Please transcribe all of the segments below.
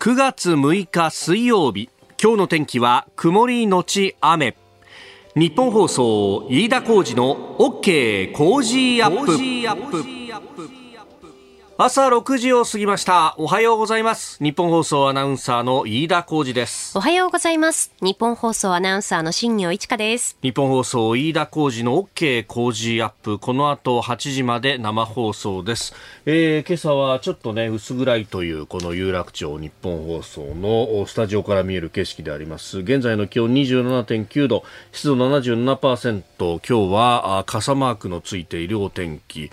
9月6日水曜日。今日の天気は曇りのち雨。日本放送飯田浩二の OK 工事アップ。朝6時を過ぎました。おはようございます。日本放送アナウンサーの飯田浩二です。おはようございます。日本放送アナウンサーの新業一華です。日本放送飯田浩二の OK 工事アップ。この後8時まで生放送です、えー、今朝はちょっとね薄暗いというこの有楽町日本放送のスタジオから見える景色であります。現在の気温27.9度。湿度77%今日は傘マークのついているお天気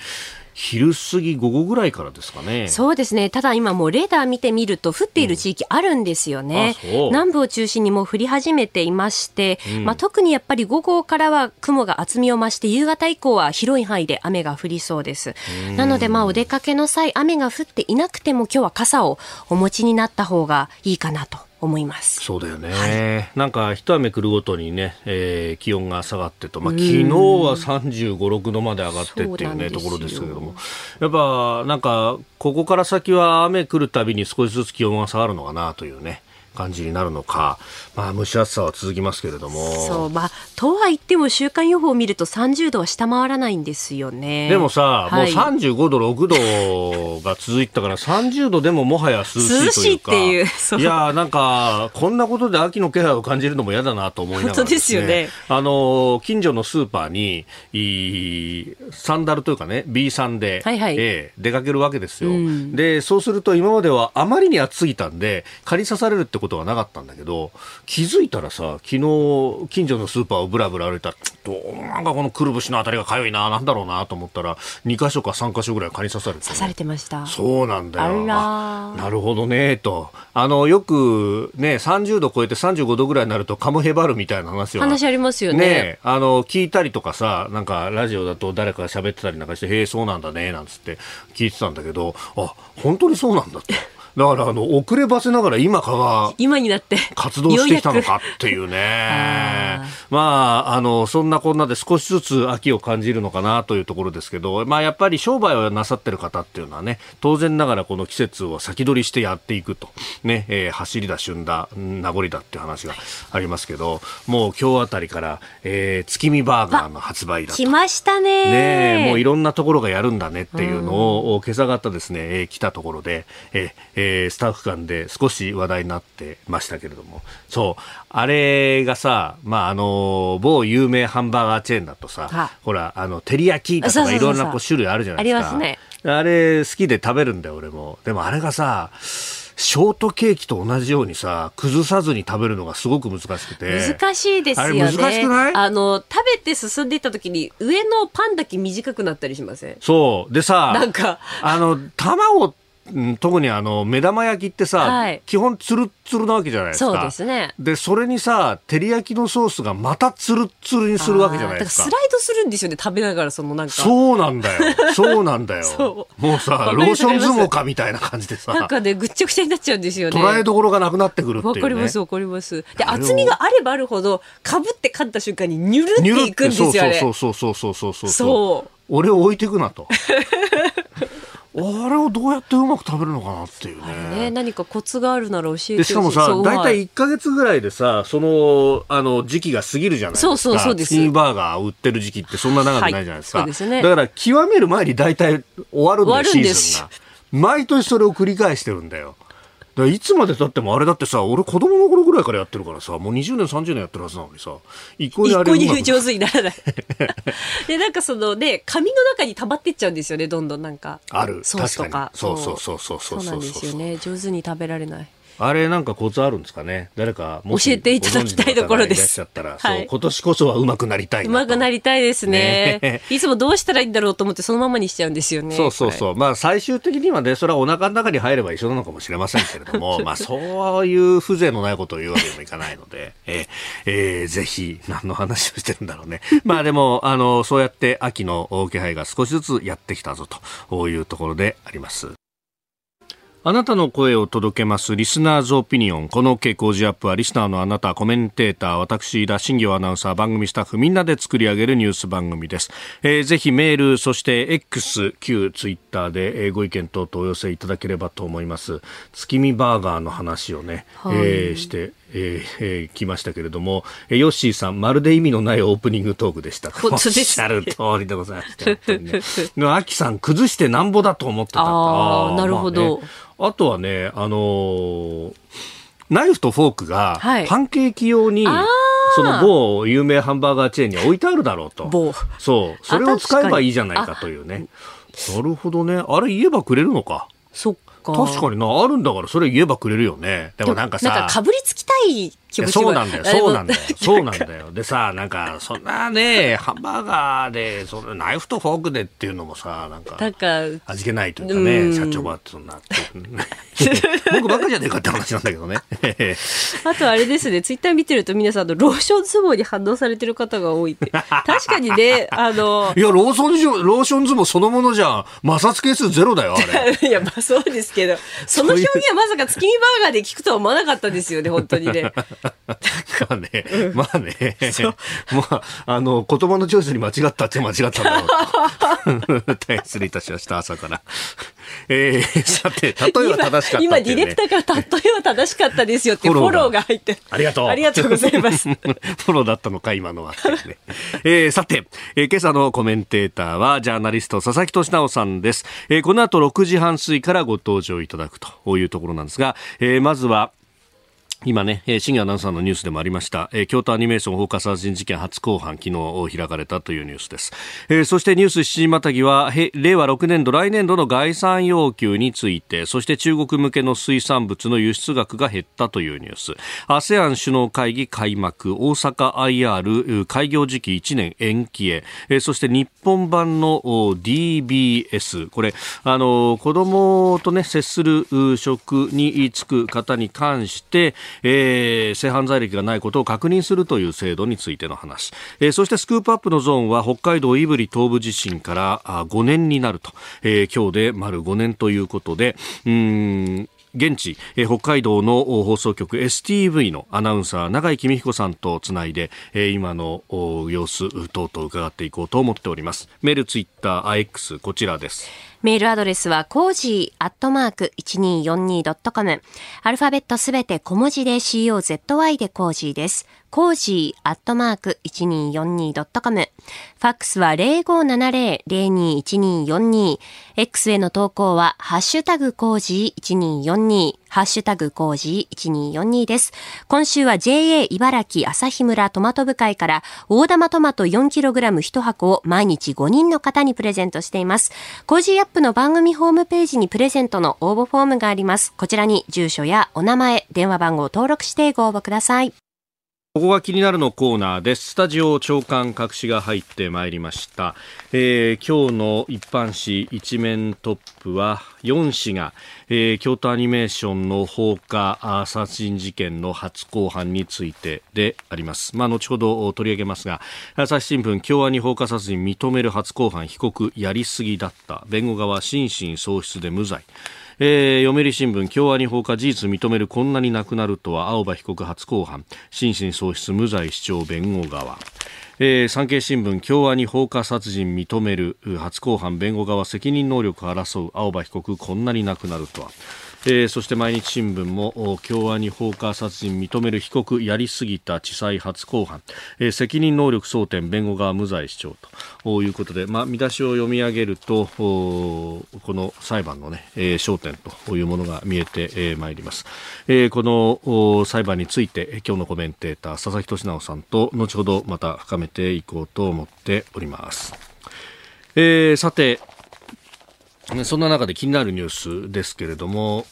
昼過ぎ午後ぐらいからですかね。そうですね。ただ今もうレーダー見てみると降っている地域あるんですよね。うん、南部を中心にもう降り始めていまして、うん、まあ特にやっぱり午後からは雲が厚みを増して夕方以降は広い範囲で雨が降りそうです。なのでまあお出かけの際雨が降っていなくても今日は傘をお持ちになった方がいいかなと思います。そうだよね、はい、なんか一雨来るごとにね、えー、気温が下がってと、まあ、昨日は35、6度まで上がってっていうねところですけれども。やっぱなんかここから先は雨来るたびに少しずつ気温が下がるのかなというね感じになるのか、まあ、蒸し暑さは続きますけれども。そう、まあ、とは言っても週間予報を見ると30度は下回らないんですよね。でもさ、はい、もう35度、6度が続いたから30度でももはや涼しいというか。いっていう。いや、なんか、こんなことで秋の気配を感じるのも嫌だなと思いながら、ね、ですよね。あの、近所のスーパーに、いサンダルというかね、B さんで、はいはい、えー、出かけるわけですよ、うん。で、そうすると今まではあまりに暑すぎたんで、蚊に刺されるってことことはなかったんだけど、気づいたらさ、昨日、近所のスーパーをぶらぶら歩いたら、どうなんかこのくるぶしのあたりがかゆいな、なんだろうなと思ったら、2箇所か3箇所ぐらい蚊に刺されて、刺されてました。そうなんだよ。なるほどね、と。あの、よくね、30度超えて35度ぐらいになるとカムヘバルみたいな話は。話ありますよね。ねあの、聞いたりとかさ、なんかラジオだと誰かが喋ってたりなんかして、へえ、そうなんだね、なんつって聞いてたんだけど、あ、本当にそうなんだって。だからあの遅ればせながら今かが今になって活動してきたのかっていうね。まああのそんなこんなで少しずつ秋を感じるのかなというところですけど、まあ、やっぱり商売をなさってる方っていうのはね当然ながらこの季節を先取りしてやっていくと。ね、えー、走りだ旬だ名残だっていう話がありますけどもう今日あたりから、えー、月見バーガーの発売だと。来ましたね。ねもういろんなところがやるんだねっていうのを、今朝方ですね、えー、来たところで、えーえー、スタッフ間で少し話題になってましたけれども、そう、あれがさ、まあ、あの、某有名ハンバーガーチェーンだとさ、ほら、あの、照り焼きだとかいろんなこう種類あるじゃないですか。ありますね。あれ好きで食べるんだよ、俺も。でもあれがさ、ショートケーキと同じようにさ、崩さずに食べるのがすごく難しくて。難しいですよね。難しくない？あの、食べて進んでいった時に、上のパンだけ短くなったりしません？そう。でさ、なんか、あの、卵って、特にあの目玉焼きってさ、はい、基本つるつるなわけじゃないですか。そうですね。で、それにさ、照り焼きのソースがまたつるつるにするわけじゃないですか。かスライドするんですよね、食べながらそのなんか。そうなんだよ。そうなんだよ。もうさ、ローション相撲かみたいな感じでさ。なんかね、ぐっちゃぐちゃになっちゃうんですよね。捉えどころがなくなってくるっていう、ね。わかりますわかります。で、厚みがあればあるほど、かぶって勝った瞬間にニュルっていくんですよね。そうそうそうそうそうそう。そう。俺を置いていくなと。あれをどうやってうまく食べるのかなっていうね。ね何かコツがあるなら教えてしかもさ、大体1か月ぐらいでさ、その、あの、時期が過ぎるじゃないですか。そうそうそうです。スキーバーガー売ってる時期ってそんな長くないじゃないですか。はい、そうですね。だから、極める前に大体終わるんだよ、シーズンが。毎年それを繰り返してるんだよ。いつまでたってもあれだってさ、俺子供の頃ぐらいからやってるからさ、もう20年、30年やってるはずなのにさ、一向にあれ一向に上手にならない。で、なんかそのね、紙の中に溜まってっちゃうんですよね、どんどんなんか。ある。ソースとか。そうそうそうそうそう。そうなんですよね。上手に食べられない。あれなんかコツあるんですかね？誰か教えていただきたいところです。はい、今年こそはうまくなりたいなうまくなりたいですねね。いつもどうしたらいいんだろうと思ってそのままにしちゃうんですよね。そうそうそう。まあ最終的にはね、それはお腹の中に入れば一緒なのかもしれませんけれども、まあそういう風情のないことを言うわけにもいかないので、えー、えー、ぜひ何の話をしてるんだろうね。まあでも、あの、そうやって秋の気配が少しずつやってきたぞというところであります。あなたの声を届けますリスナーズオピニオン。この OK 工事アップはリスナーのあなた、コメンテーター、私、田新行アナウンサー、番組スタッフみんなで作り上げるニュース番組です。えー、ぜひメール、そして X、旧ツイッターで、えー、ご意見等々お寄せいただければと思います。月見バーガーの話をね、はい、えー、してえーえー、来ましたけれども、えー、ヨッシーさん、まるで意味のないオープニングトークでした。本当です、ね、おっしゃる通りでございました。ね、アキさん、崩してなんぼだと思ってたああ、なるほど。まあねあとはね、あのー、ナイフとフォークがパンケーキ用に、はい、その某有名ハンバーガーチェーンに置いてあるだろうと。そう。それを使えばいいじゃないかというね。なるほどね。あれ言えばくれるのか。そっか。確かにな、あるんだからそれ言えばくれるよね。でもなんかさ。なんかかぶりつきたい気持ちそうなんだよ、そうなんだよ、そうなんだよ。でさ、なんか、そんなね、ハンバーガーで、そのナイフとフォークでっていうのもさ、なんか、なんか味気ないというかね、社長はそんなって。僕ばっかじゃねえかって話なんだけどね。あとあれですね、ツイッター見てると皆さんのローション相撲に反応されてる方が多いって。確かにね、あの。いや、ローソン、ローション相撲そのものじゃ、摩擦係数ゼロだよ、あれ。いや、まあそうですけど、その表現はまさか月見バーガーで聞くとは思わなかったですよね、本当にね。まあね、まあね、まあ、あの、言葉のチョイスに間違ったって間違ったんだろうと。大変失礼いたしました、朝から。えー、さて、例えば正しかった、ね、今、ディレクターから例えば正しかったですよってフォローが入って。ありがとう。ありがとうございます。フォローだったのか、今のは。ね、えー、さて、えー、今朝のコメンテーターは、ジャーナリスト、佐々木俊直さんです。えー、この後6時半過ぎからご登場いただくというところなんですが、えー、まずは、今ね、深夜アナウンサーのニュースでもありました、えー、京都アニメーション放火殺人事件初公判、昨日開かれたというニュースです。えー、そしてニュース7時またぎは、令和6年度、来年度の概算要求について、そして中国向けの水産物の輸出額が減ったというニュース。ASEAN 首脳会議開幕、大阪 IR 開業時期1年延期へ、えー、そして日本版の DBS、これ、あの、子供とね、接する職に就く方に関して、えー、性犯罪歴がないことを確認するという制度についての話、えー、そしてスクープアップのゾーンは北海道胆振東部地震からあ5年になると、えー、今日で丸5年ということでうん現地、えー、北海道の放送局 STV のアナウンサー永井公彦さんとつないで、えー、今の様子等々伺っていこうと思っております。メールツイッター X こちらです。メールアドレスは、コージーアットマーク 1242.com。アルファベットすべて小文字で COZY で cozy です。 cozy アットマーク 1242.com。ファックスは0570-021242。X への投稿は、ハッシュタグ cozy1242。ハッシュタグ cozy1242です。今週は JA 茨城旭村トマト部会から大玉トマト 4kg1 箱を毎日5人の方にプレゼントしています。 Cozy Up の番組ホームページにプレゼントの応募フォームがあります。こちらに住所やお名前、電話番号を登録してご応募ください。ここが気になるのコーナーです。スタジオ朝刊各紙が入ってまいりました。えー、今日の一般紙一面トップは4紙が、えー、京都アニメーションの放火殺人事件の初公判についてであります。まあ、後ほど取り上げますが、朝日新聞、京アニ放火殺人認める初公判、被告やりすぎだった。弁護側、心神喪失で無罪。えー、読売新聞共和に放火事実認めるこんなになくなるとは青葉被告初公判。心神喪失無罪主張弁護側。えー、産経新聞共和に放火殺人認める初公判。弁護側責任能力争う青葉被告こんなになくなるとは。えー、そして毎日新聞も京アニ放火殺人認める被告やりすぎた地裁初公判、えー、責任能力争点弁護側無罪主張と。いうことで、まあ、見出しを読み上げるとこの裁判の、ねえー、焦点というものが見えてま、えー、いります、えー、この裁判について今日のコメンテーター佐々木俊直さんと後ほどまた深めていこうと思っております、えー、さてそんな中で気になるニュースですけれども、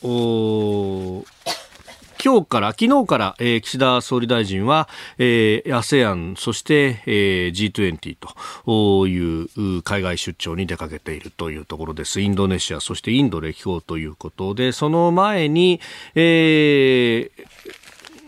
今日から、昨日から、えー、岸田総理大臣は、えー、ASEAN、そして、えー、G20 という海外出張に出かけているというところです。インドネシア、そしてインド歴訪ということで、その前に、えー、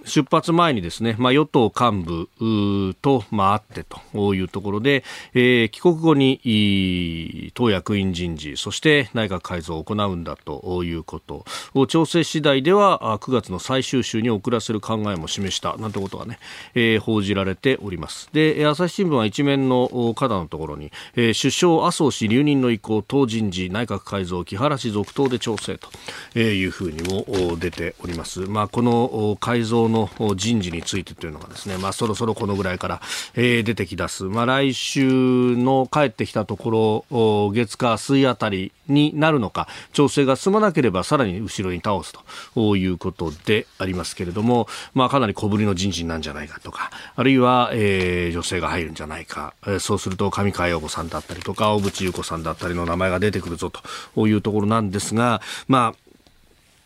出発前にですね、まあ、与党幹部と、まあ、会ってというところで、えー、帰国後に党役員人事、そして内閣改造を行うんだということを調整次第では9月の最終週に遅らせる考えも示したなんてことがね、えー、報じられております。で、朝日新聞は一面の肩のところに、えー、首相麻生氏留任の意向、党人事、内閣改造、木原氏続投で調整というふうにも出ております。まあ、この改造の人事についてというのがですね、まあ、そろそろこのぐらいから、えー、出てきだす。まあ、来週の帰ってきたところ、月火水あたりになるのか、調整が進まなければさらに後ろに倒すということでありますけれども、まあ、かなり小ぶりの人事なんじゃないかとか、あるいは、えー、女性が入るんじゃないか、えー、そうすると上川陽子さんだったりとか、小渕優子さんだったりの名前が出てくるぞというところなんですが、まあ、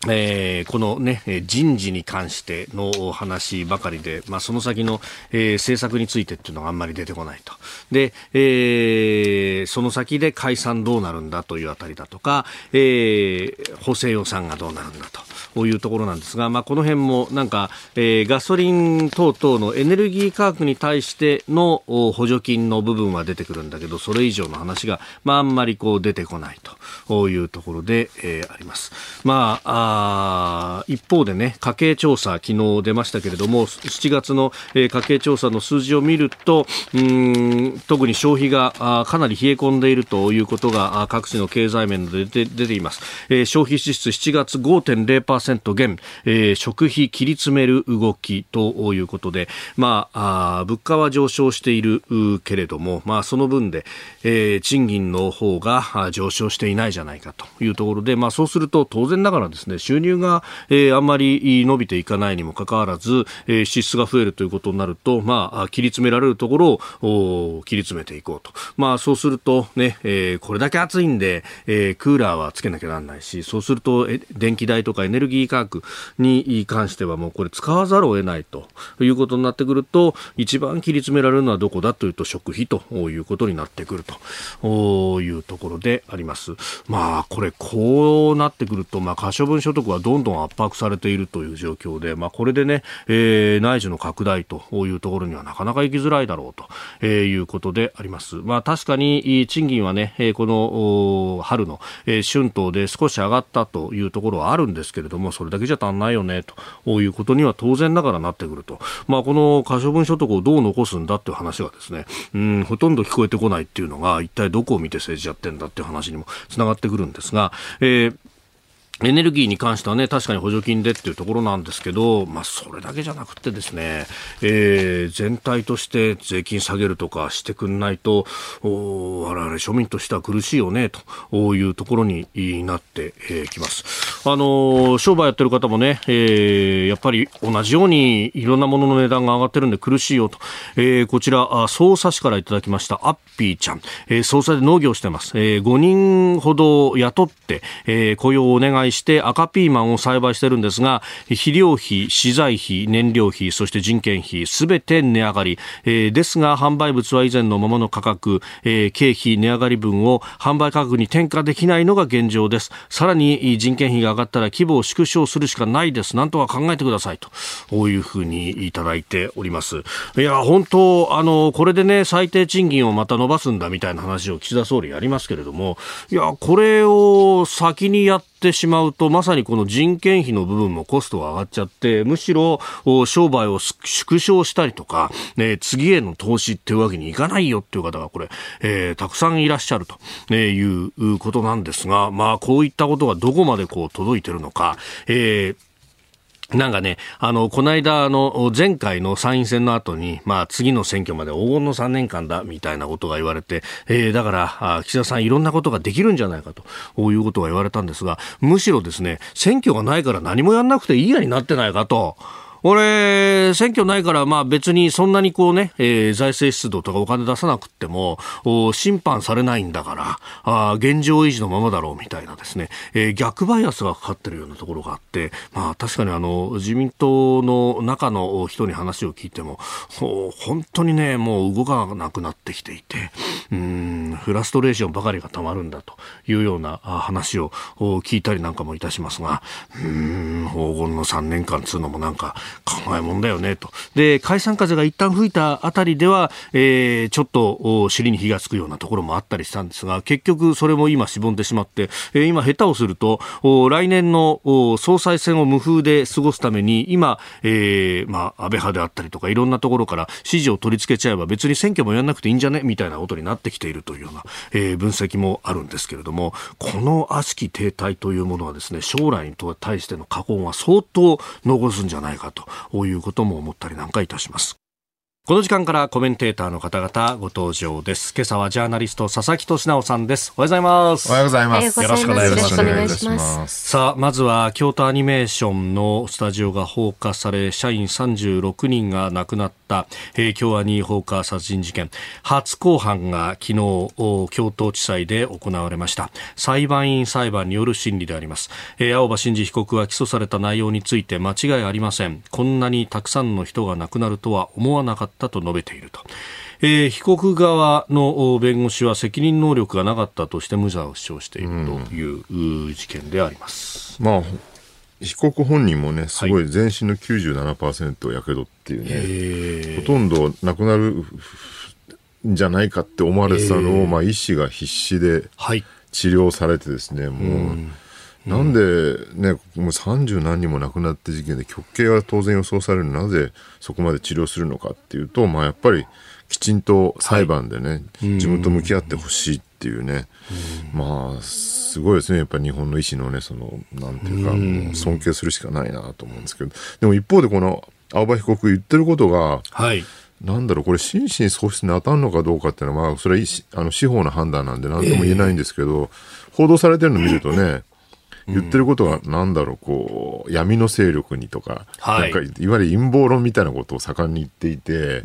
えー、このね、人事に関しての話ばかりで、まあ、その先の、えー、政策についてっていうのがあんまり出てこないと。で、えー、その先で解散どうなるんだというあたりだとか、えー、補正予算がどうなるんだというところなんですが、まあ、この辺もなんか、えー、ガソリン等々のエネルギー価格に対しての補助金の部分は出てくるんだけど、それ以上の話が、まあ、あんまりこう出てこないというところで、えー、あります。まああ一方でね、家計調査、昨日出ましたけれども、7月の、えー、家計調査の数字を見ると、うん特に消費があかなり冷え込んでいるということが各地の経済面で出て出ています。えー、消費支出7月5.0%減、えー、食費切り詰める動きということで、まあ、あ物価は上昇しているけれども、まあ、その分で、えー、賃金の方が上昇していないじゃゃないかというところで、まあ、そうすると当然ながらですね、収入が、えー、あんまり伸びていかないにもかかわらず、えー、支出が増えるということになると、まあ、切り詰められるところを切り詰めていこうと。まあ、そうするとね、えー、これだけ暑いんで、えー、クーラーはつけなきゃなんないし、そうすると、電気代とかエネルギー価格に関してはもうこれ使わざるを得ないということになってくると、一番切り詰められるのはどこだというと食費ということになってくるというところであります。まあ、これこうなってくると、まあ、可処分所得はどんどん圧迫されているという状況で、まあ、これでね、え、内需の拡大というところにはなかなか行きづらいだろうと、え、いうことであります。まあ、確かに賃金はね、この春の、え、春闘で少し上がったというところはあるんですけれども、それだけじゃ足んないよねということには当然ながらなってくると。まあ、この可処分所得をどう残すんだっていう話がですね、うん、ほとんど聞こえてこないっていうのが、一体どこを見て政治やってんだっていう話にもつながってくるんですが、えーエネルギーに関してはね、確かに補助金でっていうところなんですけど、まあ、それだけじゃなくてですね、えー、全体として税金下げるとかしてくんないと、お我々庶民としては苦しいよね、というところになってきます。あの、商売やってる方もね、えー、やっぱり同じようにいろんなものの値段が上がってるんで苦しいよと、えー、こちら、捜査市からいただきました、アッピーちゃん、えー、捜査で農業してます。えー、5人ほど雇って、えー、雇用をお願いして赤ピーマンを栽培してるんですが肥料費、資材費、燃料費そして人件費すべて値上がり、えー、ですが販売物は以前のままの価格、えー、経費値上がり分を販売価格に転嫁できないのが現状です。さらに人件費が上がったら規模を縮小するしかないです。なんとか考えてくださいとこういうふうにいただいております。いや本当あのこれでね最低賃金をまた伸ばすんだみたいな話を岸田総理やりますけれどもいやこれを先にやっててしまうと、まさにこの人件費の部分もコストが上がっちゃって、むしろ商売を縮小したりとか、ね、次への投資っていうわけにいかないよっていう方がこれ、えー、たくさんいらっしゃるということなんですが、まあこういったことがどこまでこう届いてるのか、えーなんかね、あの、この間、あの、前回の参院選の後に、まあ、次の選挙まで黄金の3年間だ、みたいなことが言われて、えー、だから、岸田さんいろんなことができるんじゃないかと、いうことが言われたんですが、むしろですね、選挙がないから何もやんなくていいやになってないかと、俺、選挙ないから、まあ別にそんなにこうね、えー、財政出動とかお金出さなくても、審判されないんだから、あ現状維持のままだろうみたいなですね、えー、逆バイアスがかかってるようなところがあって、まあ確かにあの、自民党の中の人に話を聞いても、本当にね、もう動かなくなってきていて、うん、フラストレーションばかりがたまるんだというような話を聞いたりなんかもいたしますが、うん、黄金の3年間つうのもなんか、考えもんだよねと。で、解散風が一旦吹いたあたりでは、えー、ちょっと尻に火がつくようなところもあったりしたんですが、結局それも今しぼんでしまって、えー、今下手をすると、来年の総裁選を無風で過ごすために、今、えー、まあ、安倍派であったりとか、いろんなところから支持を取り付けちゃえば別に選挙もやんなくていいんじゃね？みたいなことになってきているというような、えー、分析もあるんですけれども、この悪しき停滞というものはですね、将来に対しての過根は相当残すんじゃないかとということも思ったりなんかいたします。この時間からコメンテーターの方々ご登場です。今朝はジャーナリスト佐々木俊直さんです。おはようございます。おはようございます。よろしくお願いします。さあ、まずは京都アニメーションのスタジオが放火され、社員36人が亡くなった、えー、京アニ放火殺人事件。初公判が昨日、京都地裁で行われました。裁判員裁判による審理であります。えー、青葉真司被告は起訴された内容について間違いありません。こんなにたくさんの人が亡くなるとは思わなかったったと述べていると。えー、被告側の弁護士は責任能力がなかったとして無罪を主張しているという事件であります。まあ被告本人もね、すごい全身の97%やけどっていうね、ほとんどなくなるんじゃないかって思われてたのを、まあ、医師が必死で治療されてですね、もう、なんでね、もう30何人も亡くなった事件で極刑は当然予想されるなぜそこまで治療するのかっていうと、まあ、やっぱりきちんと裁判でね、はい、自分と向き合ってほしいっていうね、うまあすごいですね。やっぱり日本の医師のねそのなんていうか、尊敬するしかないなと思うんですけど。でも一方でこの青葉被告言ってることが、はい。なんだろう、これ、心神喪失に当たるのかどうかっていうのは、まあ、それはあの司法の判断なんで、なんとも言えないんですけど、えー、報道されてるのを見るとね、言ってることが、なんだろう、こう、闇の勢力にとか、はい、なんかいわゆる陰謀論みたいなことを盛んに言っていて、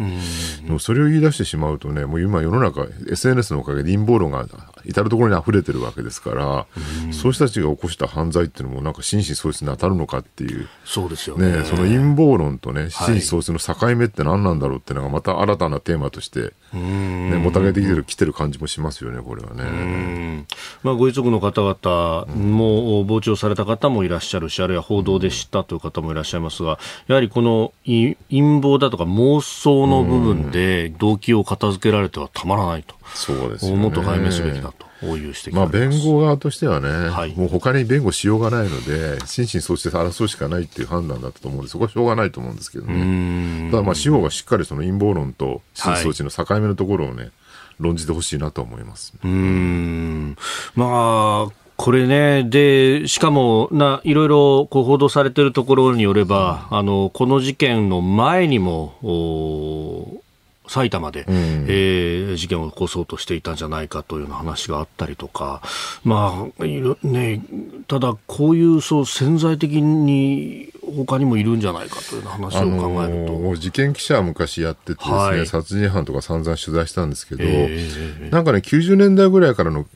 それを言い出してしまうとね、もう今世の中、SNS のおかげで陰謀論が至る所に溢れてるわけですから、そういう人たちが起こした犯罪っていうのも、なんか心神喪失に当たるのかっていう、そうですよね。ねその陰謀論とね、心神喪失の境目って何なんだろうっていうのが、また新たなテーマとして、ね、もたげてきてる、来てる感じもしますよね、これはね。まあ、ご遺族の方々も、傍聴された方もいらっしゃるし、あるいは報道で知ったという方もいらっしゃいますが、やはりこの陰謀だとか妄想の部分で動機を片付けられてはたまらないと。そうですね。もっと解明すべきだと。いう指摘まあ、弁護側としてはね、はい、もう他に弁護しようがないので、心神喪失で争うしかないっていう判断だったと思うんで、そこはしょうがないと思うんですけどね。ただ、まあ、司法がしっかりその陰謀論と心神喪失の境目のところをね、はい、論じてほしいなと思います。うん。まあ、これね、で、しかも、な、いろいろこう報道されているところによれば、あの、この事件の前にも、お埼玉で、うん、えー、事件を起こそうとしていたんじゃないかというような話があったりとか、まあ、いるね、ただ、こういうそう潜在的に他にもいるんじゃないかという話を考えると、あのー、事件記者は昔やっててですね、はい、殺人犯とか散々取材したんですけど、えー、なんかね、90年代ぐらいからの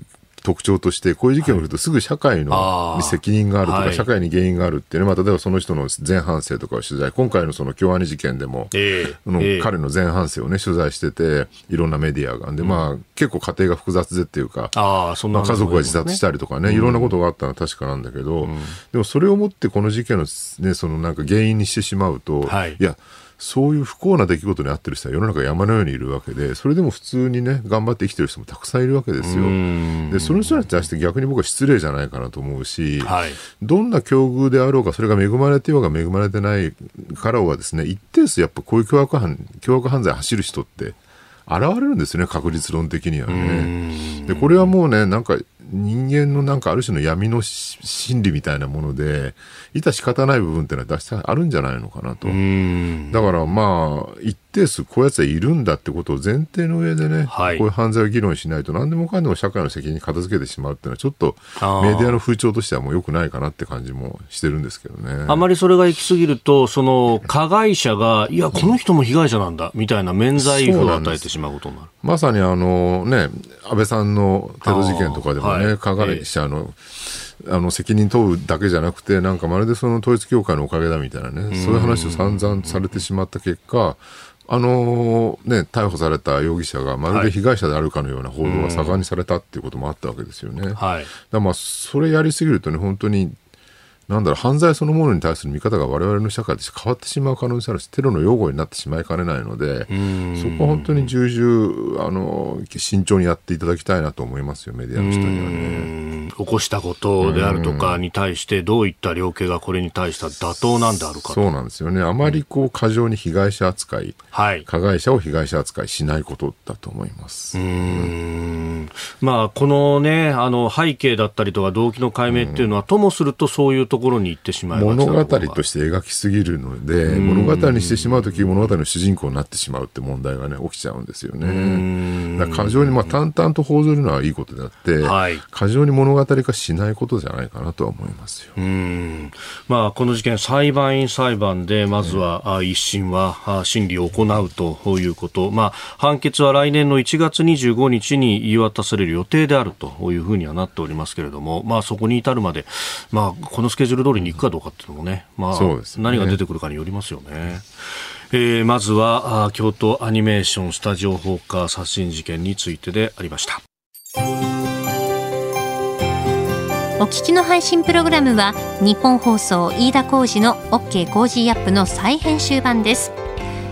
特徴として、こういう事件を見るとすぐ社会の責任があるとか、社会に原因があるっていうね、まあ、例えばその人の前半生とかを取材、今回のその京アニ事件でも、えー、の、えー、彼の前半生をね、取材してて、いろんなメディアが。で、まあ、結構家庭が複雑でっていうか、あそんな、まあ、家族が自殺したりとかね、いろんなことがあったのは確かなんだけど、うん、でもそれをもってこの事件のね、そのなんか原因にしてしまうと、はい、いや、そういう不幸な出来事に遭ってる人は世の中山のようにいるわけで、それでも普通にね、頑張って生きてる人もたくさんいるわけですよ。で、その人たちに対して逆に僕は失礼じゃないかなと思うし、はい、どんな境遇であろうか、それが恵まれてようが恵まれてないからはですね、一定数やっぱこういう凶悪犯、凶悪犯罪走る人って、現れるんですね、確率論的にはね。で、これはもうね、なんか人間のなんかある種の闇の心理みたいなもので、致し方ない部分っていうのは出してあるんじゃないのかなと。だからまあ、一定数こういうやつはいるんだってことを前提の上でね、はい、こういう犯罪を議論しないと何でもかんでも社会の責任に片付けてしまうっていうのはちょっとメディアの風潮としてはもう良くないかなって感じもしてるんですけどね。あまりそれが行き過ぎると、その加害者が、いや、この人も被害者なんだ、みたいな免罪符を与えてしまうことになる。まさにあのね、安倍さんのテロ事件とかでもね、加害者の、あの責任問うだけじゃなくて、なんかまるでその統一教会のおかげだみたいなね、そういう話を散々されてしまった結果、あのね、逮捕された容疑者がまるで被害者であるかのような報道が盛んにされたっていうこともあったわけですよね。はい、だまあそれやりすぎるとね、本当になんだろう、犯罪そのものに対する見方が我々の社会として変わってしまう可能性あるし、テロの擁護になってしまいかねないので、そこは本当に重々、あの、慎重にやっていただきたいなと思いますよ、メディアの人にはね。起こしたことであるとかに対して、どういった量刑がこれに対しては妥当なんであるかそうなんですよね。あまりこう、過剰に被害者扱い、はい、加害者を被害者扱いしないことだと思います。うんまあ、このね、あの、背景だったりとか動機の解明っていうのは、ともするとそういうところに行ってしまい物語として描きすぎるので、物語にしてしまうとき、物語の主人公になってしまうって問題がね、起きちゃうんですよね。だ過剰に、まあ、淡々と報ずるのはいいことであって、はい、過剰に物語化しないことじゃないかなとは思いますよ。まあ、この事件、裁判員裁判で、まずは、ね、一審は審理を行うということ、まあ、判決は来年の1月25日に言い渡される予定であるというふうにはなっておりますけれども、まあ、そこに至るまで、まあ、このスケジュール通りに行くかどうかっていうのもね、まあ、ね、何が出てくるかによりますよね。えー、まずは京都アニメーションスタジオ放火殺人事件についてでありました。お聞きの配信プログラムはニッポン放送飯田浩司の OK Cozy Up の再編集版です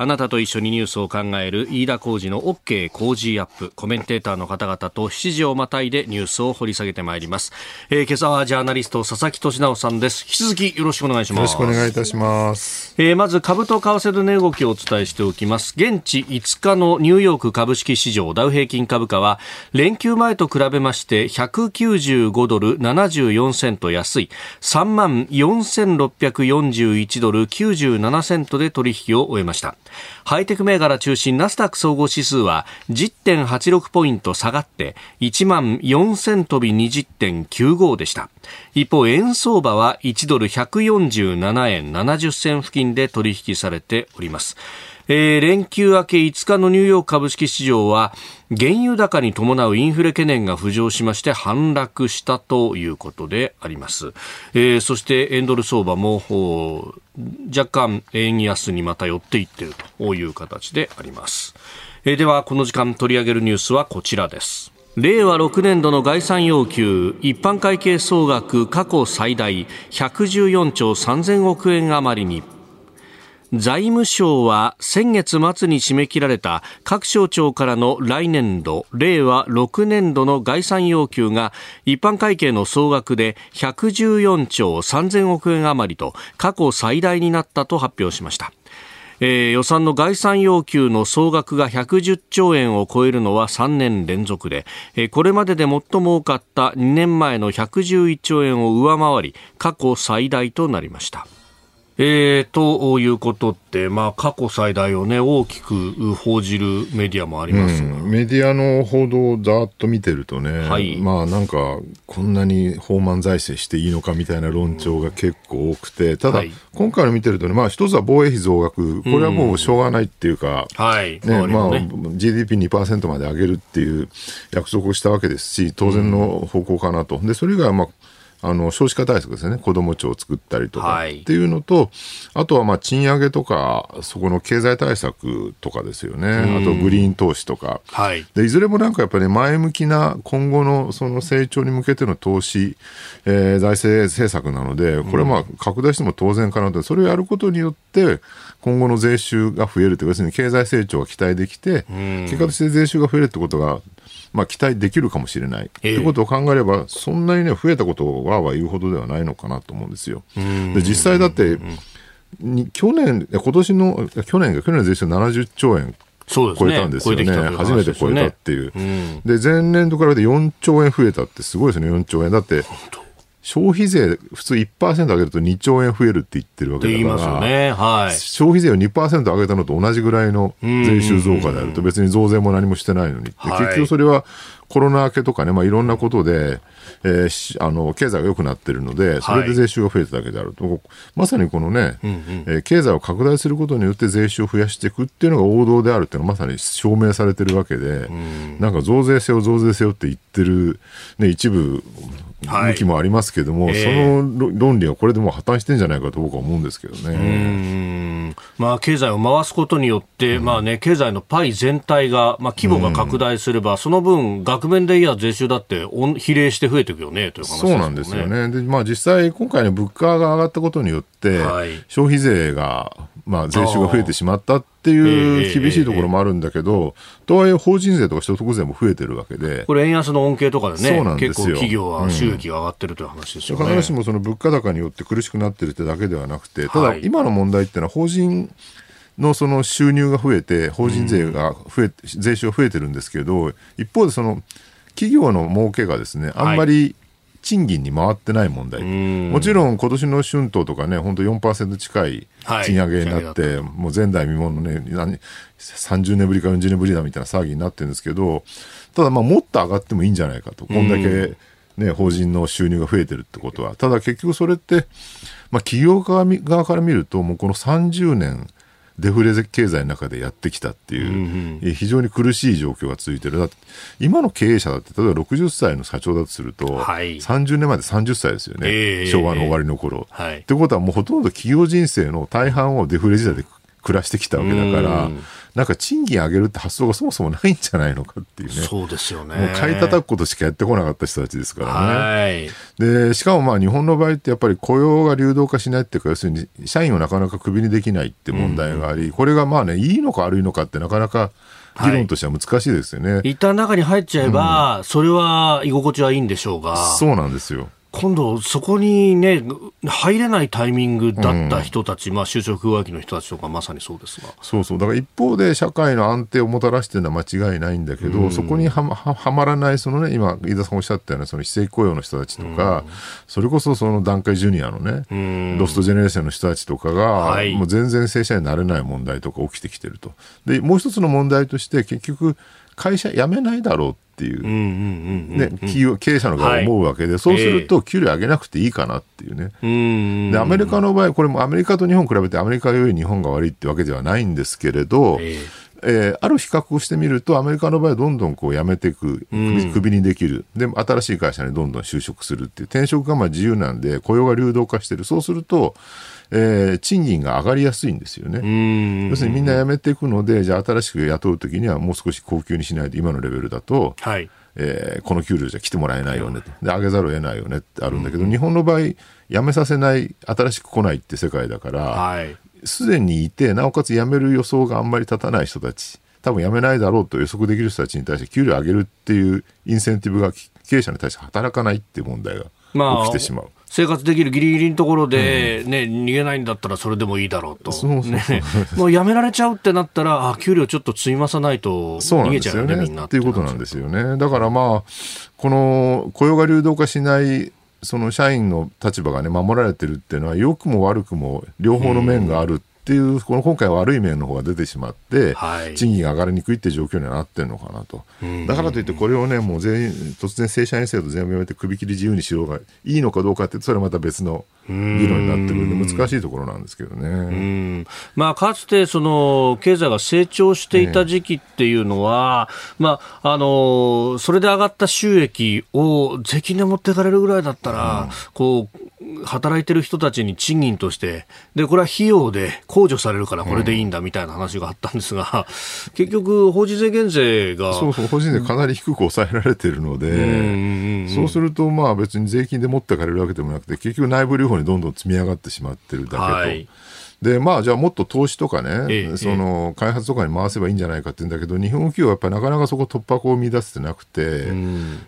あなたと一緒にニュースを考える飯田浩二の OK 工事アップ。コメンテーターの方々と7時をまたいでニュースを掘り下げてまいります。えー、今朝はジャーナリスト佐々木俊直さんです。引き続きよろしくお願いします。よろしくお願いいたします。えー、まず株と為替の値動きをお伝えしておきます。現地5日のニューヨーク株式市場ダウ平均株価は連休前と比べまして195ドル74セント安い3万4641ドル97セントで取引を終えました。ハイテク銘柄中心ナスダック総合指数は10.86ポイント下がって1万4000飛び20.95でした。一方、円相場は1ドル147円70銭付近で取引されております。えー、連休明け5日のニューヨーク株式市場は原油高に伴うインフレ懸念が浮上しまして反落したということであります。えー、そして円ドル相場も若干円安にまた寄っていっているという形であります。えー、ではこの時間取り上げるニュースはこちらです。令和6年度の概算要求一般会計総額過去最大114兆3000億円余りに財務省は先月末に締め切られた各省庁からの来年度令和6年度の概算要求が一般会計の総額で114兆3000億円余りと過去最大になったと発表しましたえー、予算の概算要求の総額が110兆円を超えるのは3年連続で、えー、これまでで最も多かった2年前の111兆円を上回り過去最大となりました。えー、ということって、まあ、過去最大を、ね、大きく報じるメディアもあります、うん、メディアの報道をざっと見てるとね、はい、まあなんか、こんなに放満財政していいのかみたいな論調が結構多くて、ただ、はい、今回の見てるとね、まあ、一つは防衛費増額、これはもうしょうがないっていうか、うん、はい。ねまあ、GDP2% まで上げるっていう約束をしたわけですし、当然の方向かなと。でそれがまああの少子化対策ですね、子ども庁を作ったりとかっていうのと、はい、あとはまあ賃上げとか、そこの経済対策とかですよね、あとグリーン投資とか、はい、でいずれもなんかやっぱり、前向きな今後のその成長に向けての投資、えー、財政政策なので、これはまあ拡大しても当然かなと、それをやることによって、今後の税収が増えるというか、要するに経済成長が期待できて、結果として税収が増えるってことがまあ、期待できるかもしれない、えー、ということを考えれば、そんなにね、増えたことをわーわー言うほどではないのかなと思うんですよ。で実際だって、去年、今年の、去年が、去年の税収70兆円超えたんですよね。ね初めて超えたっていう。うん、で、前年度からで4兆円増えたってすごいですね、4兆円。だって、消費税、普通1%上げると2兆円増えるって言ってるわけだから、ね。はい、消費税を2%上げたのと同じぐらいの税収増加であると、別に増税も何もしてないのに、結局それはコロナ明けとかね、まあ、いろんなことで、えー、あの経済が良くなってるので、それで税収が増えただけであると、はい、まさにこのね、うんうん、えー、経済を拡大することによって税収を増やしていくっていうのが王道であるっていうのはまさに証明されてるわけで、うん、なんか増税せよ、増税せよって言ってる、ね、一部、向きもありますけども、はいえ。ー、その論理はこれでもう破綻してんじゃないかと僕は思うんですけどね。まあ、経済を回すことによって、うん、まあね、経済のパイ全体が、まあ、規模が拡大すれば、うん、その分、額面でいや税収だって比例して増えていくよねという話、ね、そうなんですよね。で、まあ、実際、今回の物価が上がったことによって、はい、消費税が、まあ、税収が増えてしまったっていう厳しいところもあるんだけど、とはいえ法人税とか所得税も増えてるわけで。これ円安の恩恵とかでね、そうなんですよ。結構企業は収益が上がってるという話ですよね。必ずしもその物価高によって苦しくなってるってだけではなくて、ただ今の問題っていうのは法人のその収入が増えて、法人税が増え、税収が増えてるんですけど、一方でその企業の儲けがですね、あんまり、賃金に回ってない問題、もちろん今年の春闘とかね、本当4%近い賃上げになって、はい、もう前代未聞のね、30年ぶりか40年ぶりだみたいな騒ぎになってるんですけど、ただ、まあもっと上がってもいいんじゃないかと、こんだけ、ね、法人の収入が増えてるってことは、ただ結局それって、まあ、企業側から見ると、もうこの30年、デフレ経済の中でやってきたっていう、うんうん、非常に苦しい状況が続いてる。だって今の経営者だって、例えば60歳の社長だとすると、はい、30年まで30歳ですよね、えー、昭和の終わりの頃。はい、ってことはもうほとんど企業人生の大半をデフレ時代で暮らしてきたわけだから、なんか賃金上げるって発想がそもそもないんじゃないのかっていうね。そうですよね。もう買い叩くことしかやってこなかった人たちですからね。で、しかもまあ日本の場合ってやっぱり雇用が流動化しないっていうか、要するに社員をなかなかクビにできないって問題があり、うん、これがまあね、いいのか悪いのかってなかなか議論としては難しいですよね。はい、一旦中に入っちゃえば、うん、それは居心地はいいんでしょうが。そうなんですよ。今度、そこにね、入れないタイミングだった人たち、うん、まあ、就職不きの人たちとか、まさにそうですが。そうそう。だから一方で、社会の安定をもたらしているのは間違いないんだけど、うん、そこにははまらない、そのね、今、飯田さんおっしゃったような、その非正規雇用の人たちとか、うん、それこそその段階ジュニアのね、ロストジェネレーションの人たちとかが、はい、もう全然正社員になれない問題とか起きてきてると。で、もう一つの問題として、結局、会社辞めないだろうっていう、ね、経営者の側は思うわけで、はい、そうすると給料上げなくていいかなっていうね、えー、でアメリカの場合、これもアメリカと日本比べてアメリカより日本が悪いってわけではないんですけれど、えーえー、ある比較をしてみると、アメリカの場合はどんどんこう辞めていく、クビにできる、で新しい会社にどんどん就職するっていう、転職がまあ自由なんで、雇用が流動化してる、そうすると、えー、賃金が上がりやすいんですよね。要するにみんな辞めていくので、じゃあ新しく雇うときにはもう少し高級にしないと今のレベルだと、はい、えー、この給料じゃ来てもらえないよねと。で、上げざるを得ないよねってあるんだけど、日本の場合、辞めさせない、新しく来ないって世界だから、す、で、にいて、なおかつ辞める予想があんまり立たない人たち、多分辞めないだろうと予測できる人たちに対して給料上げるっていうインセンティブが経営者に対して働かないっていう問題が起きてしまう。まあ生活できるギリギリのところで、ね、うん、逃げないんだったらそれでもいいだろうと。ね、もうやめられちゃうってなったら、あ、給料ちょっと積み増さないと逃げちゃうよね、みんな。っていうことなんですよね。だからまあ、この雇用が流動化しないその社員の立場がね、守られてるっていうのは、良くも悪くも両方の面があるっていう、この今回悪い面の方が出てしまって、はい、賃金が上がりにくいっていう状況にはなってるのかなと。だからといって、これをね、もう全員、突然正社員制度全部やめて首切り自由にしようがいいのかどうかって、それはまた別の議論になってくるんで、難しいところなんですけどね。まあ、かつて、その、経済が成長していた時期っていうのは、ね、まあ、あの、それで上がった収益を税金で持っていかれるぐらいだったら、うん、こう、働いてる人たちに賃金として、で、これは費用で控除されるからこれでいいんだみたいな話があったんですが、うん、結局、法人税減税が。そうそう、法人税かなり低く抑えられてるので、そうすると、まあ別に税金で持ってかれるわけでもなくて、結局内部留保にどんどん積み上がってしまってるだけと。はいで、まあ、じゃあもっと投資とかね、ええ、その開発とかに回せばいいんじゃないかって言うんだけど、日本企業はやっぱりなかなかそこ突破口を見出せてなくて、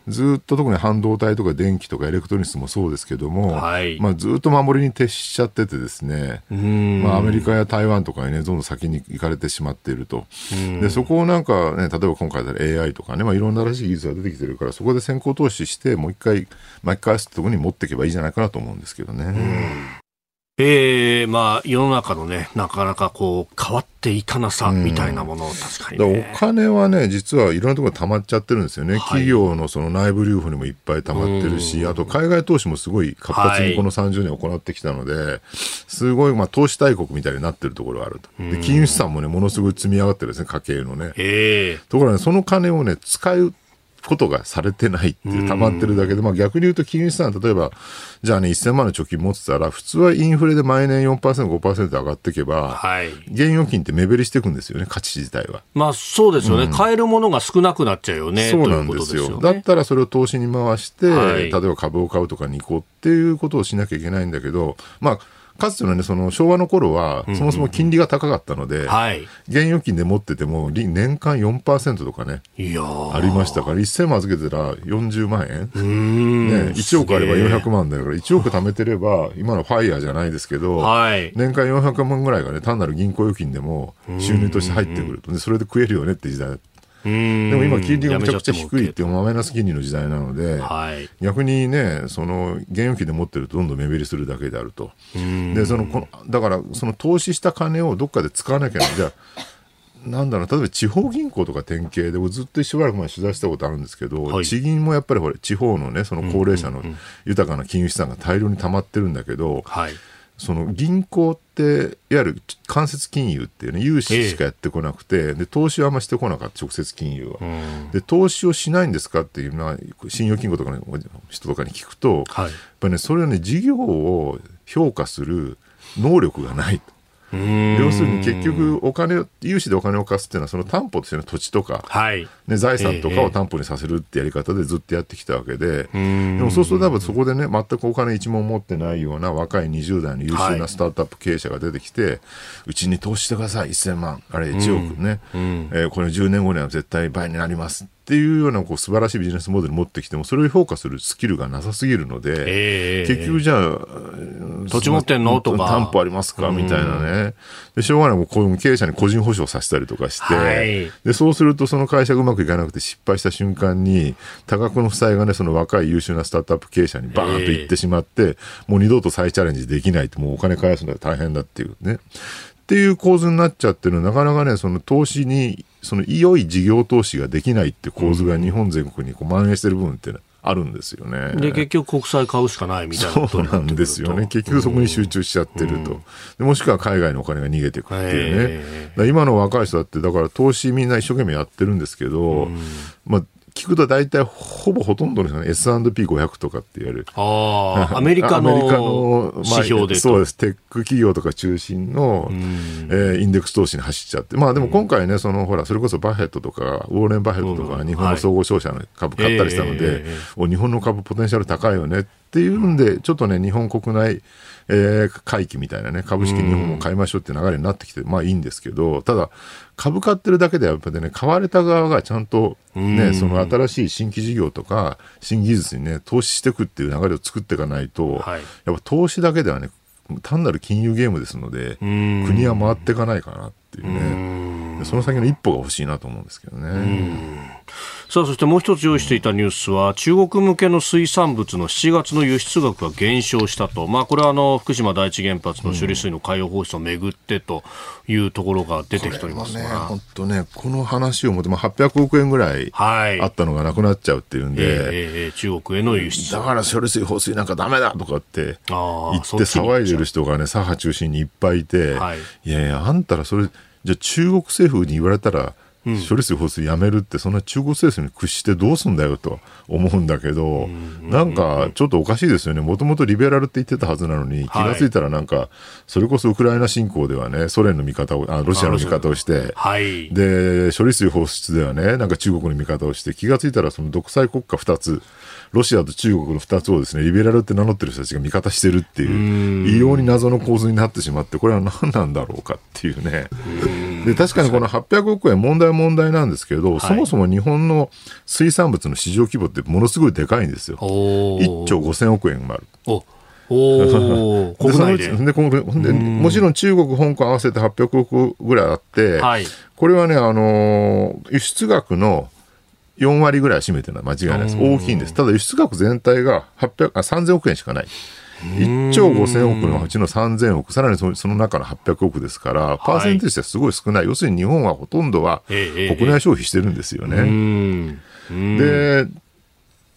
ずっと特に半導体とか電気とかエレクトロニクスもそうですけども、はい、まあ、ずっと守りに徹しちゃっててですね、まあ、アメリカや台湾とかにね、どんどん先に行かれてしまっていると。で、そこをなんかね、例えば今回だ AI とかね、まあ、いろんな新しい技術が出てきてるから、そこで先行投資して、もう一回巻き返すところに持っていけばいいじゃないかなと思うんですけどね。えー、まあ、世の中のね、なかなかこう、変わっていかなさみたいなものを確かに、ね、お金はね、実はいろんなところに溜まっちゃってるんですよね。はい、企業のその内部留保にもいっぱい溜まってるし、あと海外投資もすごい活発にこの30年行ってきたので、はい、すごい、まあ、投資大国みたいになってるところがあると。で、金融資産もね、ものすごい積み上がってるんですね、家計のね。ところがね、その金をね、使うことがされてないっていう、溜まってるだけで、まあ逆に言うと金融資産、例えば、じゃあね、1000万の貯金持ってたら、普通はインフレで毎年4%、5%上がっていけば、はい、現預金って目減りしていくんですよね、価値自体は。まあそうですよね、うん、買えるものが少なくなっちゃうよね。そうなんですよ。すよね、だったらそれを投資に回して、はい、例えば株を買うとかに行こうっていうことをしなきゃいけないんだけど、まあ、かつてのね、その昭和の頃は、そもそも金利が高かったので、はい、現預金で持ってても、年間4%とかね、いやありましたから、1000万預けてたら40万円、ね、1億あれば400万だから、1億貯めてれば、今のファイヤーじゃないですけど、はい、年間400万ぐらいがね、単なる銀行預金でも収入として入ってくると、でそれで食えるよねって時代でも今、金利がめちゃくちゃ低いっていうマイナス金利の時代なので、はい、逆にね、その現預金で持ってるとどんどん目減りするだけであると。でそのこのだからその投資した金をどっかで使わなきゃいけない。じゃなんだろう例えば地方銀行とか典型でずっとしばらく前取材したことあるんですけど、はい、地銀もやっぱりほれ地方のねその高齢者の豊かな金融資産が大量に溜まってるんだけど、はいその銀行って、いわゆる間接金融っていうね、融資しかやってこなくて、えー、で、投資はあんましてこなかった、直接金融は。で、投資をしないんですかっていうのは、信用金庫とかの人とかに聞くと、はい、やっぱね、それはね、事業を評価する能力がないと。要するに結局お金融資でお金を貸すっていうのはその担保としての土地とか、はい、ね、財産とかを担保にさせるってやり方でずっとやってきたわけで、でもそうすると多分そこでね全くお金一文持ってないような若い20代の優秀なスタートアップ経営者が出てきて、うちに投資してください1000万。あれ1億ね、えー、これ10年後には絶対倍になりますっていうようなこう素晴らしいビジネスモデル持ってきてもそれを評価するスキルがなさすぎるので、えー、結局じゃあ土地持ってんの？とか。担保ありますか？みたいなね。でしょうがない。もうこう経営者に個人保証させたりとかして、はい、でそうするとその会社がうまくいかなくて失敗した瞬間に多額の負債がねその若い優秀なスタートアップ経営者にバーンといってしまって、えー、もう二度と再チャレンジできないってもうお金返すのが大変だっていうね。っていう構図になっちゃってるなかなかねその投資にその良い事業投資ができないって構図が日本全国にこう蔓延してる部分ってあるんですよね。で、結局国債買うしかないみたいなそうなんですよね。結局そこに集中しちゃってると。でもしくは海外のお金が逃げていくっていうね。今の若い人だって、だから投資みんな一生懸命やってるんですけど、まあ、聞くと大体ほぼほとんどの人が S&P500 とかって言われる。ああ、アメリカのの、まあ、指標でそうです。テック企業とか中心の、えー、インデックス投資に走っちゃって。まあでも今回ね、そのほら、それこそバフェットとか、ウォーレン・バフェットとか、日本の総合商社の株買ったりしたので、はいえー、日本の株ポテンシャル高いよねっていうんで、ちょっとね、日本国内、えー、回帰みたいなね、株式日本も買いましょうって流れになってきて、まあいいんですけど、ただ、株買ってるだけでやっぱりね、買われた側がちゃんとね、その新しい新規事業とか、新技術にね、投資していくっていう流れを作っていかないと、はい、やっぱ投資だけではね、単なる金融ゲームですので、国は回っていかないかなっていうね、その先の一歩が欲しいなと思うんですけどね。さあそしてもう一つ用意していたニュースは中国向けの水産物の7月の輸出額が減少したと、まあ、これはあの福島第一原発の処理水の海洋放出をめぐってというところが出てきておりますが、本当ね、この話をもって、まあ、800億円ぐらいあったのがなくなっちゃうっていうんで、はいえー、中国への輸出。だから処理水放水なんかだめだとかって言って騒いでる人がね、左派中心にいっぱいいて、はい、いやいや、あんたらそれ、じゃあ中国政府に言われたら、処理水放出やめるって、そんな中国政府に屈してどうすんだよと思うんだけど、なんかちょっとおかしいですよね、もともとリベラルって言ってたはずなのに、気がついたらなんか、それこそウクライナ侵攻ではね、ソ連の味方を、あロシアの味方をして、はい、で、処理水放出ではね、なんか中国の味方をして、気がついたらその独裁国家2つ、ロシアと中国の2つをですね、リベラルって名乗ってる人たちが味方してるっていう、異様に謎の構図になってしまって、これは何なんだろうかっていうね。で、確かにこの800億円問題は問題なんですけど、はい、そもそも日本の水産物の市場規模ってものすごいでかいんですよ。1兆5000億円もある。お 国内で？ででもちろん中国、香港合わせて800億ぐらいあって、はい、これはね、あのー、輸出額の4割ぐらい占めてるのは間違いないです。大きいんです。ただ輸出額全体が800あ3000億円しかない。1兆5000億のうちの3000億、さらにその中の800億ですから、パーセンテージはすごい少ない、要するに日本はほとんどは国内消費してるんですよね。で、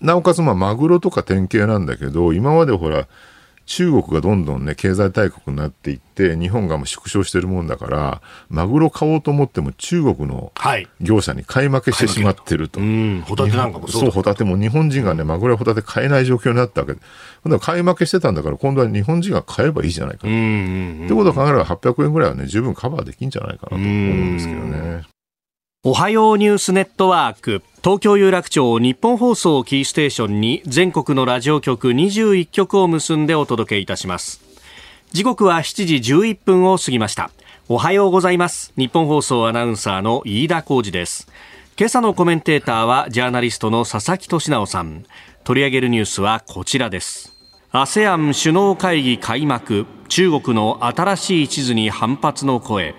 なおかつ、まあ、マグロとか典型なんだけど、今までほら、中国がどんどんね、経済大国になっていって、日本がもう縮小してるもんだから、マグロ買おうと思っても中国の業者に買い負けしてしまってると。はい、うん、ホタテなんかもそう。ホタテも日本人がね、マグロやホタテ買えない状況になったわけで。買い負けしてたんだから、今度は日本人が買えばいいじゃないかと。ってことを考えれば800円ぐらいはね、十分カバーできんじゃないかなと思うんですけどね。おはようニュースネットワーク。東京有楽町日本放送キーステーションに全国のラジオ局21局を結んでお届けいたします。時刻は7時11分を過ぎました。おはようございます。日本放送アナウンサーの飯田浩二です。今朝のコメンテーターはジャーナリストの佐々木俊直さん。取り上げるニュースはこちらです。ASEAN 首脳会議開幕。中国の新しい地図に反発の声。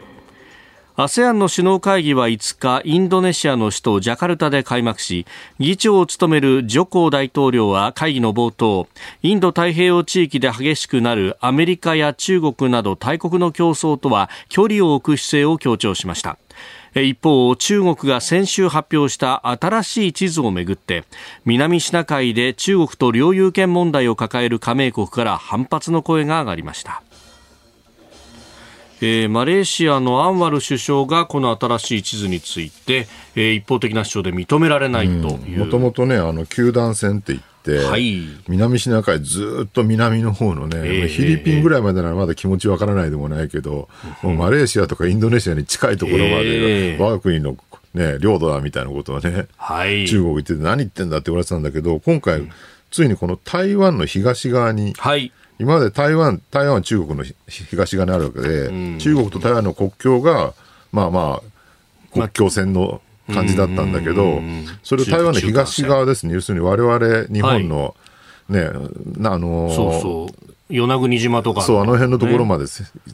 ASEAN の首脳会議は5日インドネシアの首都ジャカルタで開幕し議長を務めるジョコ大統領は会議の冒頭インド太平洋地域で激しくなるアメリカや中国など大国の競争とは距離を置く姿勢を強調しました。一方、中国が先週発表した新しい地図をめぐって南シナ海で中国と領有権問題を抱える加盟国から反発の声が上がりました。えー、マレーシアのアンワル首相がこの新しい地図について、えー、一方的な主張で認められないという。もともとね、あの、球団戦って言って、はい、南シナ海ずっと南の方のね、えー、フィリピンぐらいまでならまだ気持ちわからないでもないけど、もうマレーシアとかインドネシアに近いところまで、えー、我が国の、ね、領土だみたいなことはね、はい、中国行って何言ってんだって言われてたんだけど、今回、うん、ついにこの台湾の東側に、はい今まで台湾、台湾は中国の東側にあるわけで、うん、中国と台湾の国境が、まあまあ、国境線の感じだったんだけど、それを台湾の東側ですね、要するに我々日本の、ね、はい、あのー、そうそう与那国島とか、ね、そう、あの辺のところまで、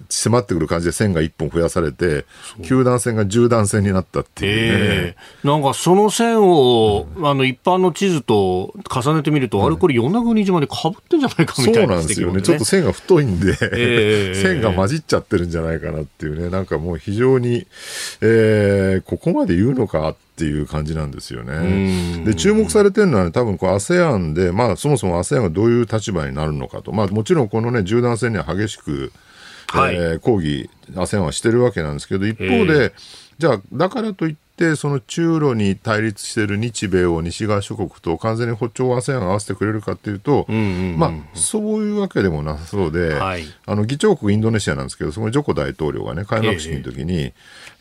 迫ってくる感じで線が1本増やされて、球団線が10段線になったっていうね。えー、なんかその線を、うん、あの一般の地図と重ねてみると、うん、あれこれ与那国島でかぶってんじゃないかみたいな、そうなんですよね。ちょっと線が太いんで、えー、線が混じっちゃってるんじゃないかなっていうね。なんかもう非常に、えー、ここまで言うのかっていう感じなんですよね。で、注目されてるのは、ね、多分こう ASEAN で、まあそもそも ASEAN がどういう立場になるのかと。まあもちろんこのね、柔軟戦には激しく、はい、えー、抗議、ASEAN はしてるわけなんですけど、一方で、じゃあ、だからといって、その中ロに対立している日米を西側諸国と完全に歩調を ASEAN が合わせてくれるかというと、まあ、そういうわけでもなさそうで、はい、あの議長国インドネシアなんですけど、そのジョコ大統領がね、開幕式の時に、えー、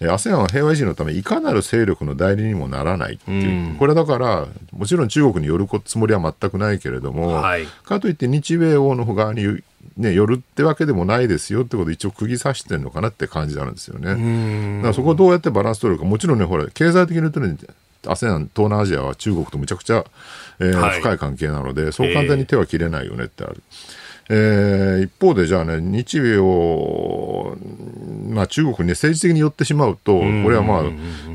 ASEAN は平和維持のため、いかなる勢力の代理にもならないっていう、これだから、もちろん中国に寄るつもりは全くないけれども、はい、かといって日米欧の側にね、寄るってわけでもないですよってことで一応釘刺してるのかなって感じなんですよね。だからそこをどうやってバランス取るか、もちろんね、ほら、経済的に言うとね、ASEAN、東南アジアは中国とむちゃくちゃ、えー、はい、深い関係なので、そう簡単に手は切れないよねってある。えー、一方でじゃあね、日米を、まあ、中国に、ね、政治的に寄ってしまうと、これはまあ、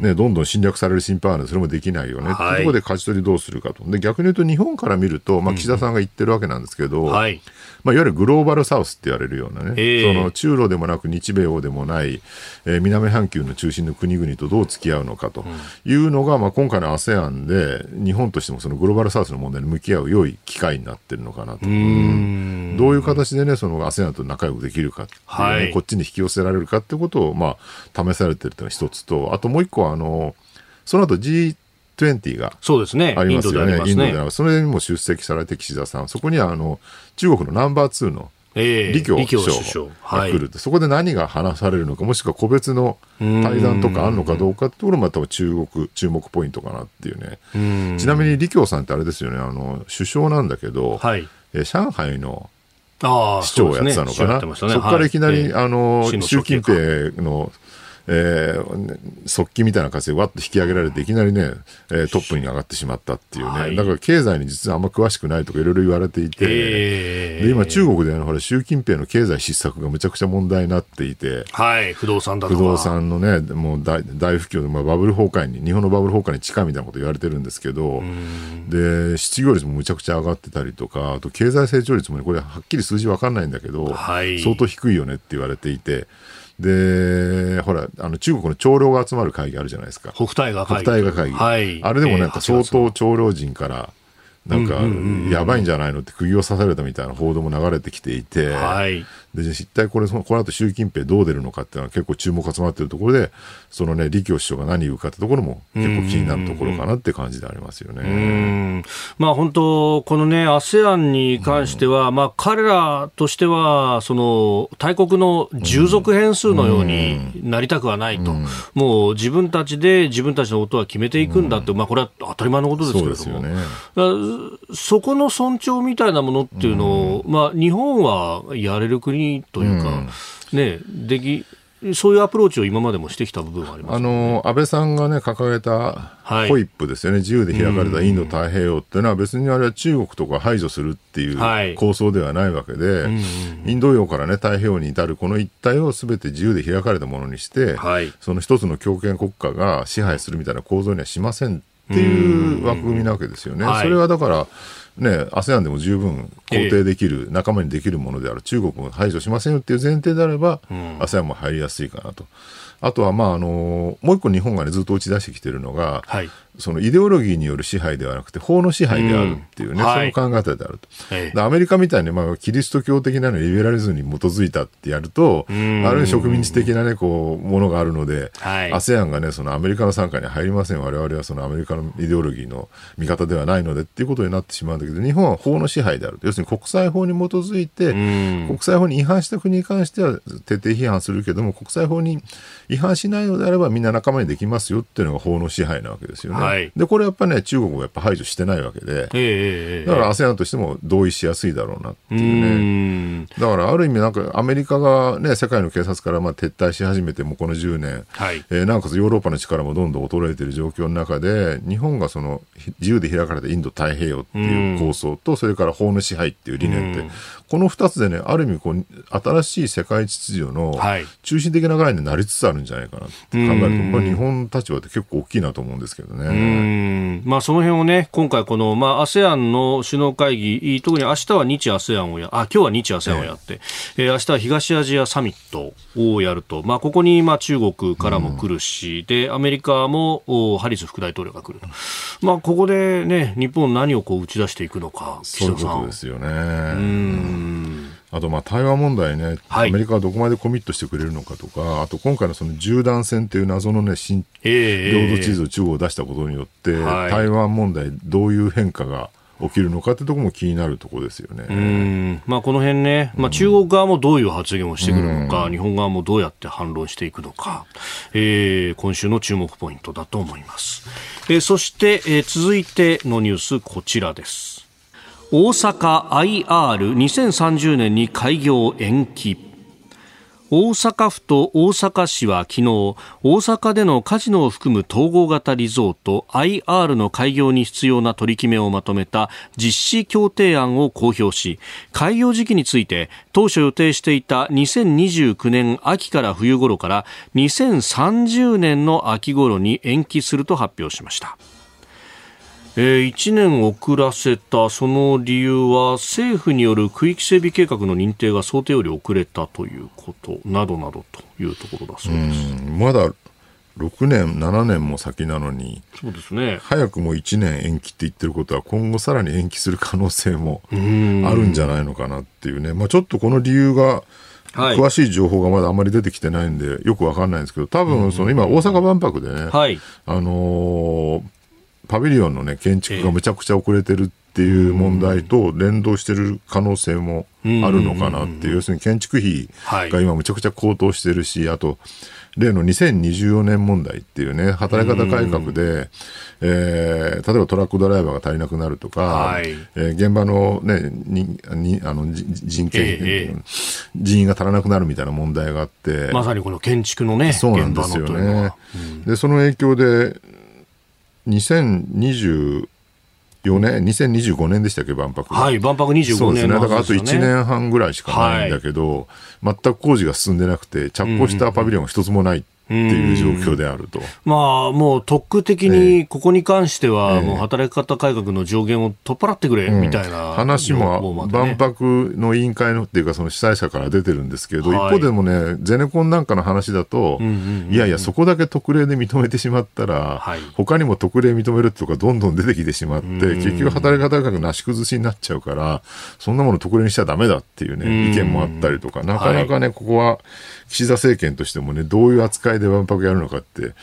ね、どんどん侵略される心配あるので、それもできないよね、はい、ってところで勝ち取りどうするかと。で、逆に言うと日本から見ると、まあ、岸田さんが言ってるわけなんですけど、うんはいまあ、いわゆるグローバルサウスって言われるようなね、えー、その中ロでもなく日米欧でもない、えー、南半球の中心の国々とどう付き合うのかというのが、うん、まあ、今回の ASEAN で日本としてもそのグローバルサウスの問題に向き合う良い機会になってるのかなと。うどういう形でね、その ASEAN と仲良くできるか、ね、はい、こっちに引き寄せられるかっってことを、まあ、試されてるというのが一つと、あともう一個は、あの、その後 G、20がそうですね。ありますよね。インドで、ね、それにも出席されて岸田さん、そこにはあの中国のナンバー2のえ李強首相。が来る、はい、そこで何が話されるのか、もしくは個別の対談とかあるのかどうかってところも多分中国、注目ポイントかなっていうね。ちなみに李強さんってあれですよね、あの首相なんだけど、はい、え上海の市長をやってたのかな。そ、ね。ね、こからいきなり、はい、あの、習近平のえー、速記みたいな形でわっと引き上げられていきなりね、えー、トップに上がってしまったっていうね、はい、だから経済に実はあんま詳しくないとかいろいろ言われていて、えー、で今中国でのほら習近平の経済失策がむちゃくちゃ問題になっていて、はい、不動産だ不動産のね、もう大大不況で、まあ、バブル崩壊に、日本のバブル崩壊に近いみたいなこと言われてるんですけど、で、失業率もむちゃくちゃ上がってたりとか、あと経済成長率もね、これはっきり数字わかんないんだけど、はい、相当低いよねって言われていて、で、ほら、あの中国の長老が集まる会議あるじゃないですか。北戴河会議。北戴河会議。はい。あれでもなんか相当長老陣から、なんか、やばいんじゃないのって釘を刺されたみたいな報道も流れてきていて、はい、で一体これ、この後習近平どう出るのかっていうのは結構注目集まっているところで、そのね、李強首相が何言うかってところも結構気になるところかなって感じでありますよね。まあ本当、このね、ASEAN に関しては、まあ彼らとしては、その大国の従属変数のようになりたくはないと、もう自分たちで自分たちのことは決めていくんだって、まあこれは当たり前のことですけれども、ね、そこの尊重みたいなものっていうのを、まあ日本はやれる国というか、ね、でき、そういうアプローチを今までもしてきた部分はあります、ね、あの安倍さんが、ね、掲げたホイップですよね、はい、自由で開かれたインド太平洋っていうのは、別にあれは中国とか排除するっていう構想ではないわけで、はい、インド洋から、ね、太平洋に至るこの一帯をすべて自由で開かれたものにして、はい、その一つの強権国家が支配するみたいな構造にはしませんっていう枠組みなわけですよね。それはだからね、ASEAN でも十分肯定できる、仲間にできるものである。中国も排除しませんよっていう前提であれば、うん、ASEAN も入りやすいかなと。あとは、まあ、あの、もう一個日本がね、ずっと打ち出してきてるのが、はい、そのイデオロギーによる支配ではなくて、法の支配であるっていうね、うんはい、その考え方であると。アメリカみたいに、まあ、キリスト教的なのリベラリズムに基づいたってやると、ある意味植民地的なね、こう、ものがあるので、はい、ASEAN がね、そのアメリカの傘下に入りません。我々はそのアメリカのイデオロギーの味方ではないのでっていうことになってしまうんだけど、日本は法の支配である。要するに国際法に基づいて、国際法に違反した国に関しては徹底批判するけども、国際法に違反しないのであればみんな仲間にできますよっていうのが法の支配なわけですよね。はい、で、これやっぱぱね、中国もやっぱ排除してないわけで、えー、だから ASEAN としても同意しやすいだろうなっていうね。だからある意味なんかアメリカがね、世界の警察からまあ撤退し始めてもこの10年、はい、えー、なおかつヨーロッパの力もどんどん衰えている状況の中で、日本がその自由で開かれたインド太平洋っていう構想と、それから法の支配っていう理念って、この2つでね、ある意味こう、新しい世界秩序の中心的な概念になりつつあるんじゃないかなって考えると、これ日本立場って結構大きいなと思うんですけどね。まあ、その辺をね、今回この、まあ、ASEAN の首脳会議、特に明日は日 ASEAN をや、あ、今日は日 ASEAN をやって、えー、明日は東アジアサミットをやると、まあ、ここに、まあ、中国からも来るし、で、アメリカも、ハリス副大統領が来ると。まあ、ここでね、日本何をこう打ち出していくのか、そういうことですよね。うんあとまあ台湾問題ね、はい、アメリカはどこまでコミットしてくれるのかとか、あと今回のその銃弾戦という謎のね、新領土地図を中国を出したことによって、台湾問題、どういう変化が起きるのかってところも気になるところですよね。うんまあ、この辺ね、まあ、中国側もどういう発言をしてくるのか、日本側もどうやって反論していくのか、えー、今週の注目ポイントだと思います。えー、そして、えー、続いてのニュース、こちらです。大阪 IR2030 年に開業延期。大阪府と大阪市は昨日大阪でのカジノを含む統合型リゾート IR の開業に必要な取り決めをまとめた実施協定案を公表し開業時期について当初予定していた2029年秋から冬頃から2030年の秋頃に延期すると発表しました。えー、1年遅らせたその理由は政府による区域整備計画の認定が想定より遅れたということなどなどというところだそうです。まだ6年、7年も先なのに。そうですね。早くも1年延期って言ってることは今後さらに延期する可能性もあるんじゃないのかなっていうね、まあ、ちょっとこの理由がはい、詳しい情報がまだあんまり出てきてないんで、よくわかんないんですけど、多分その今、大阪万博でね、はい、あのー、パビリオンのね、建築がむちゃくちゃ遅れてるっていう問題と連動してる可能性もあるのかなっていう、要するに建築費が今むちゃくちゃ高騰してるし、あと、例の2024年問題っていうね、働き方改革で、えー、例えばトラックドライバーが足りなくなるとか、はい、えー、現場のね、ににあの人件、えー、人員が足らなくなるみたいな問題があって、まさにこの建築のね、そうなんですよね。で、その影響で、2020 4年、2025年でしたっけ、万博。はい、万博25年、そうですね。だからあと1年半ぐらいしかないんだけど、はい、全く工事が進んでなくて、着工したパビリオンが一つもないっていう状況であると。まあ、もう特区的にここに関しては、もう働き方改革の上限を取っ払ってくれ、みたいな、話も、万博の委員会のっていうか、その主催者から出てるんですけど、一方でもね、ゼネコンなんかの話だと、いやいや、そこだけ特例で認めてしまったら、他にも特例認めるとか、どんどん出てきてしまって、結局働き方改革なし崩しになっちゃうから、そんなもの特例にしちゃだめだっていうね、意見もあったりとか、なかなかね、ここは岸田政権としてもね、どういう扱いで万博やるのかって、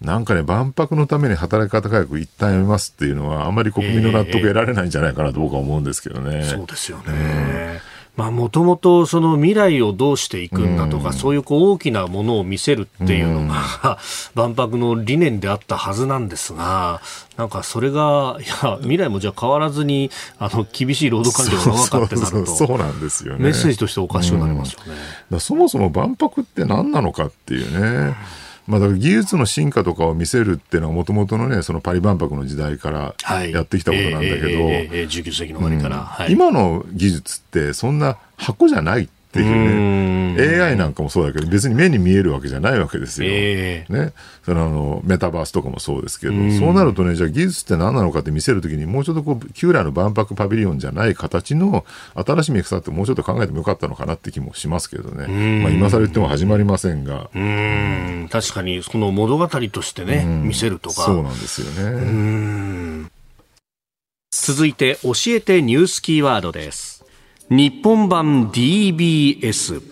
なんかね、万博のために働き方改革一旦やめますっていうのは、あまり国民の納得得られないんじゃないかなと僕は思うんですけどね。そうですよね。まあ、もともとその未来をどうしていくんだとか、うん、そういうこう大きなものを見せるっていうのが、うん、万博の理念であったはずなんですが、なんかそれが、いや、未来もじゃ変わらずに、あの、厳しい労働環境が長かってなるとそうなんですよね。メッセージとしておかしくなりますよね。うん、そもそも万博って何なのかっていうね。まあ、だから技術の進化とかを見せるっていうのはもともとのね、そのパリ万博の時代からやってきたことなんだけど、はいえーえー、19世紀の終わりから、うんはい、今の技術ってそんな箱じゃないっていうね、AI なんかもそうだけど、別に目に見えるわけじゃないわけですよ。えー、ね。そのあの、メタバースとかもそうですけど、うそうなるとね、じゃあ技術って何なのかって見せるときに、もうちょっとこう、旧来の万博パビリオンじゃない形の新しいミクサってもうちょっと考えてもよかったのかなって気もしますけどね。まあ今更言っても始まりませんが。うん、確かに、その物語としてね、見せるとか。そうなんですよね。続いて、教えてニュースキーワードです。日本版 DBS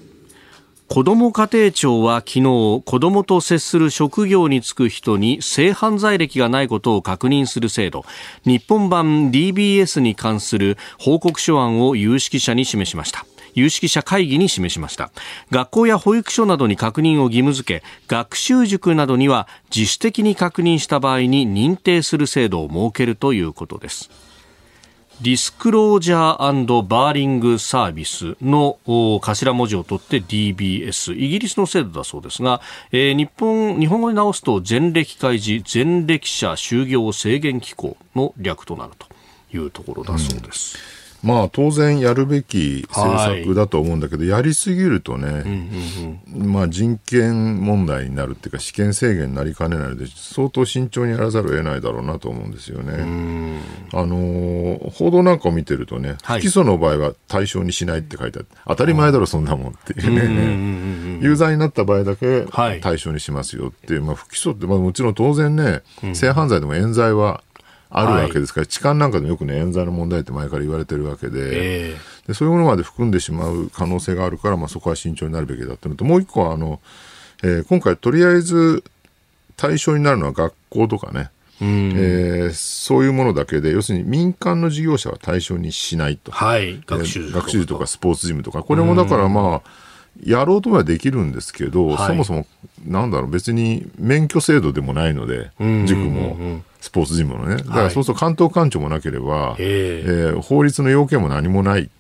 子ども家庭庁は昨日子どもと接する職業に就く人に性犯罪歴がないことを確認する制度。日本版 DBS に関する報告書案を有識者に示しました。有識者会議に示しました。学校や保育所などに確認を義務付け学習塾などには自主的に確認した場合に認定する制度を設けるということです。ディスクロージャーバーリングサービスの頭文字を取って DBS イギリスの制度だそうですが、えー、日本日本語に直すと前歴開示前歴者就業制限機構の略となるというところだそうです。うんまあ当然やるべき政策だと思うんだけど、はい、やりすぎるとね、うんうんうん、まあ人権問題になるっていうか、試験制限になりかねないので、相当慎重にやらざるを得ないだろうなと思うんですよね。あの報道なんかを見てるとね、不起訴の場合は対象にしないって書いてあって、当たり前だろ、そんなもんっていうね、有罪になった場合だけ対象にしますよっていう、まあ、不起訴って、まあ、もちろん当然ね、性犯罪でも冤罪はあるわけですから、はい、痴漢なんかでもよくね、冤罪の問題って前から言われてるわけで、えー、でそういうものまで含んでしまう可能性があるから、まあ、そこは慎重になるべきだっていうのと、もう一個は、あの、えー、今回とりあえず対象になるのは学校とかね、うん、えー、そういうものだけで、要するに民間の事業者は対象にしないと。はい、学習学習とかスポーツジムとか、これもだからまあ、やろうとはできるんですけど、はい、そもそも、なんだろう、別に免許制度でもないので、塾も、スポーツジムのね。だからそうすると関東官庁もなければ、はい、えー、法律の要件も何もない。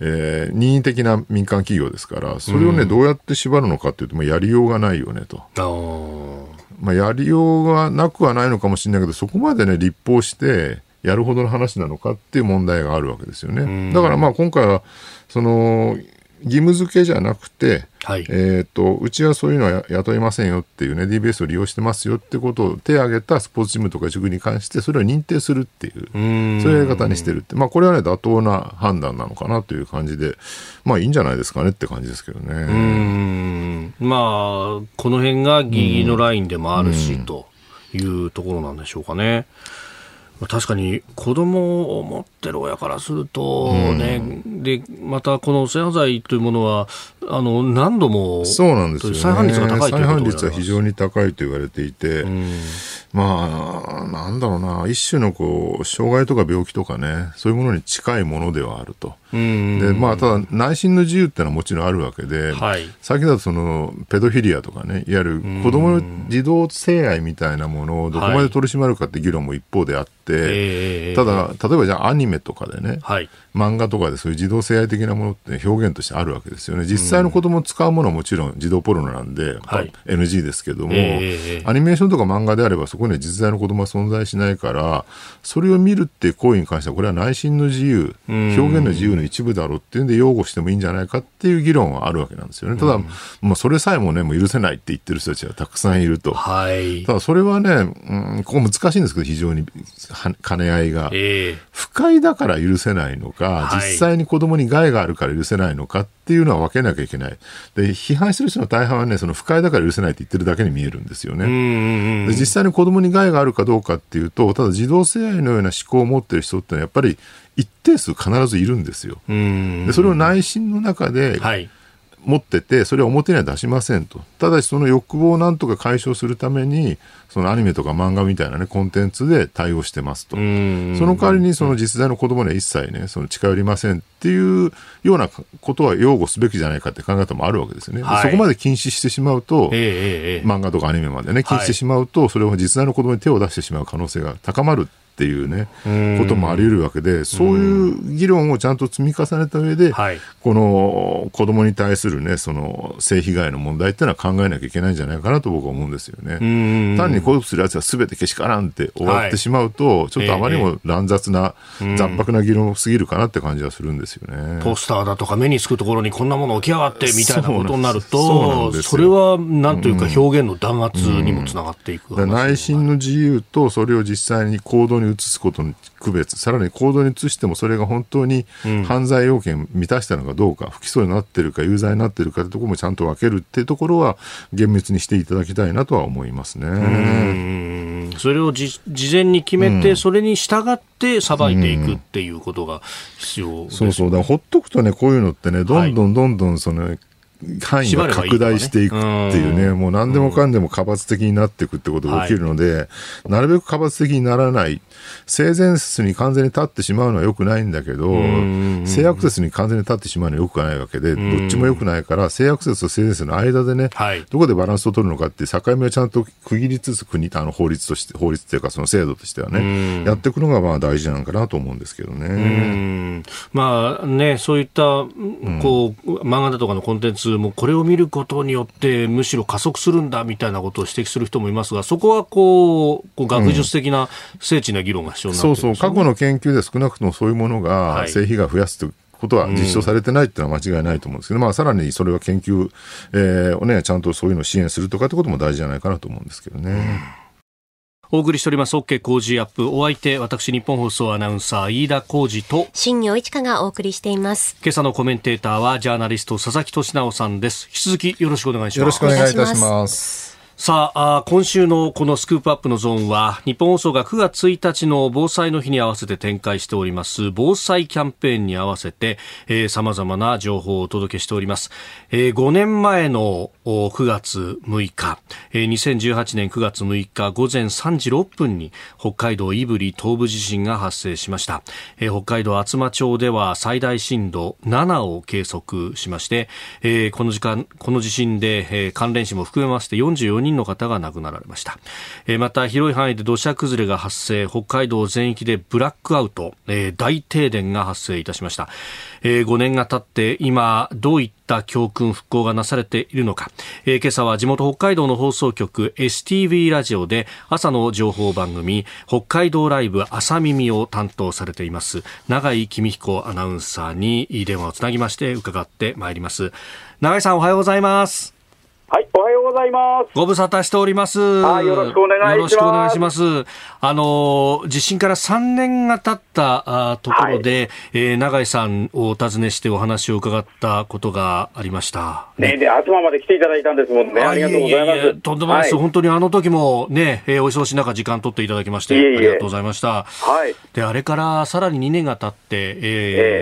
えー、任意的な民間企業ですから、それをね、どうやって縛るのかっていうと、まあ、やりようがないよねと。まあ、やりようがなくはないのかもしれないけど、そこまでね、立法して、やるほどの話なのかっていう問題があるわけですよね。だからまあ今回は、その、義務付けじゃなくて、はい、えーと、うちはそういうのは雇いませんよっていうね、DBS を利用してますよってことを手を挙げたスポーツチームとか塾に関して、それを認定するっていう、そういうやり方にしてるって、まあ、これはね、妥当な判断なのかなという感じで、まあいいんじゃないですかねって感じですけどね。うん。まあ、この辺がギリギリのラインでもあるし、というところなんでしょうかね。確かに子供を持ってる親からするとね、うん、でまたこの性犯罪というものはあの何度もそうなんですよ、ね、再犯率が高い再犯率は非常に高いと言われていて、うん、まあなんだろうな一種のこう障害とか病気とかねそういうものに近いものではあると。でまあ、ただ内心の自由っていうのはもちろんあるわけで、はい、最近だとそのペドフィリアとかねいわゆる子供の児童性愛みたいなものをどこまで取り締まるかって議論も一方であって、はい、ただ例えばじゃあアニメとかでね、はい、漫画とかでそういう児童性愛的なものって表現としてあるわけですよね。実際の子供を使うものはもちろん児童ポルノなんで、はい、NG ですけども、アニメーションとか漫画であればそこには実在の子供は存在しないからそれを見るっていう行為に関してはこれは内心の自由表現の自由の一部だろうっていうんで擁護してもいいんじゃないかっていう議論はあるわけなんですよね。ただ、うん、もうそれさえもね、もう許せないって言ってる人たちはたくさんいると。はい、ただそれはね、うん、ここ難しいんですけど、非常に兼ね合いが。えー、不快だから許せないのか、はい、実際に子供に害があるから許せないのかっていうのは分けなきゃいけない。で、批判してる人の大半はね、その不快だから許せないって言ってるだけに見えるんですよね。で実際に子供に害があるかどうかっていうと、ただ児童性愛のような思考を持ってる人ってのはやっぱり一定数必ずいるんですよ。でそれを内心の中で、持ってて、それは表には出しませんと。ただし、その欲望をなんとか解消するために、そのアニメとか漫画みたいなね、コンテンツで対応してますと。その代わりに、その実在の子供には一切ね、その近寄りませんっていうようなことは擁護すべきじゃないかって考え方もあるわけですよね。はい、そこまで禁止してしまうと、えー、漫画とかアニメまでね、禁止してしまうと、それを実在の子供に手を出してしまう可能性が高まるっていうね、こともあり得るわけで、そういう議論をちゃんと積み重ねた上で、はい、この子供に対するね、その性被害の問題っていうのは考えなきゃいけないんじゃないかなと僕は思うんですよね。単にこういうするやつは全てけしからんって終わってしまうと、はい、ちょっとあまりにも乱雑な、残白な議論すぎるかなって感じはするんですよね。ポスターだとか目につくところにこんなもの起き上がってみたいなことになると、それはなんというか表現の弾圧にもつながっていく、うん、内心の自由とそれを実際に行動に移すことの区別、さらに行動に移してもそれが本当に犯罪要件満たしたのかどうか、不起訴になってるか、有罪になってるかというところもちゃんと分けるっていうところは、厳密にしていただきたいなとは思いますね。それを事前に決めて、それに従って裁いていくっていうことが必要、ね、そうそう、だほっとくとね、こういうのってね、どんどんどんどんその、範囲が拡大していくっていうね、もう何でもかんでも派閥的になっていくってことが起きるので、なるべく派閥的にならない、性善説に完全に立ってしまうのはよくないんだけど、性悪説に完全に立ってしまうのはよくないわけで、どっちもよくないから、性悪説と性善説の間でね、どこでバランスを取るのかっていう境目をちゃんと区切りつつ国、あの法律として、法律っていうかその制度としてはね、やっていくのがまあ大事なのかなと思うんですけどね。まあね、そういった、こう、漫画だとかのコンテンツもこれを見ることによってむしろ加速するんだみたいなことを指摘する人もいますがそこはこうこう学術的な精緻な議論が必要になって、ねうん、そうそう。過去の研究で少なくともそういうものが性被害を増やすということは実証されてないっていうのは間違いないと思うんです。けど、うん、まあ、さらにそれは研究、えー、をね、ちゃんとそういうのを支援するとかってことも大事じゃないかなと思うんですけどね。うんお送りしております。OK 工事アップ。お相手私日本放送アナウンサー飯田浩二と新業一華がお送りしています。今朝のコメンテーターはジャーナリスト佐々木俊直さんです。引き続きよろしくお願いします。よろしくお願いいたしますさあ今週のこのスクープアップのゾーンは日本放送が9月1日の防災の日に合わせて展開しております防災キャンペーンに合わせてさまざまな情報をお届けしております、えー、5年前の9月6日、えー、2018年9月6日午前3時6分に北海道胆振東部地震が発生しました、えー、北海道厚真町では最大震度7を計測しまして、えー、この時間この地震で、えー、関連死も含めまして44人の方が亡くなられました、えー、また広い範囲で土砂崩れが発生北海道全域でブラックアウト、えー、大停電が発生いたしました、えー、5年が経って今どういった教訓復興がなされているのか、えー、今朝は地元北海道の放送局 STV ラジオで朝の情報番組北海道ライブ朝耳を担当されています永井公彦アナウンサーに電話をつなぎまして伺ってまいります。永井さんおはようございます。はい、おはようございます。ご無沙汰しております。あよろしくお願いします。よろしくお願いします。あの、地震から3年が経ったあところで、はい、えー、永井さんをお尋ねしてお話を伺ったことがありました。ね、ねで、東まで来ていただいたんですもんね。ありがとうございます。いえいえとんでもないです、はい、本当にあの時もね、えー、お忙しい中時間取っていただきまして、いえいえありがとうございました。はい。で、あれからさらに2年が経って、えー、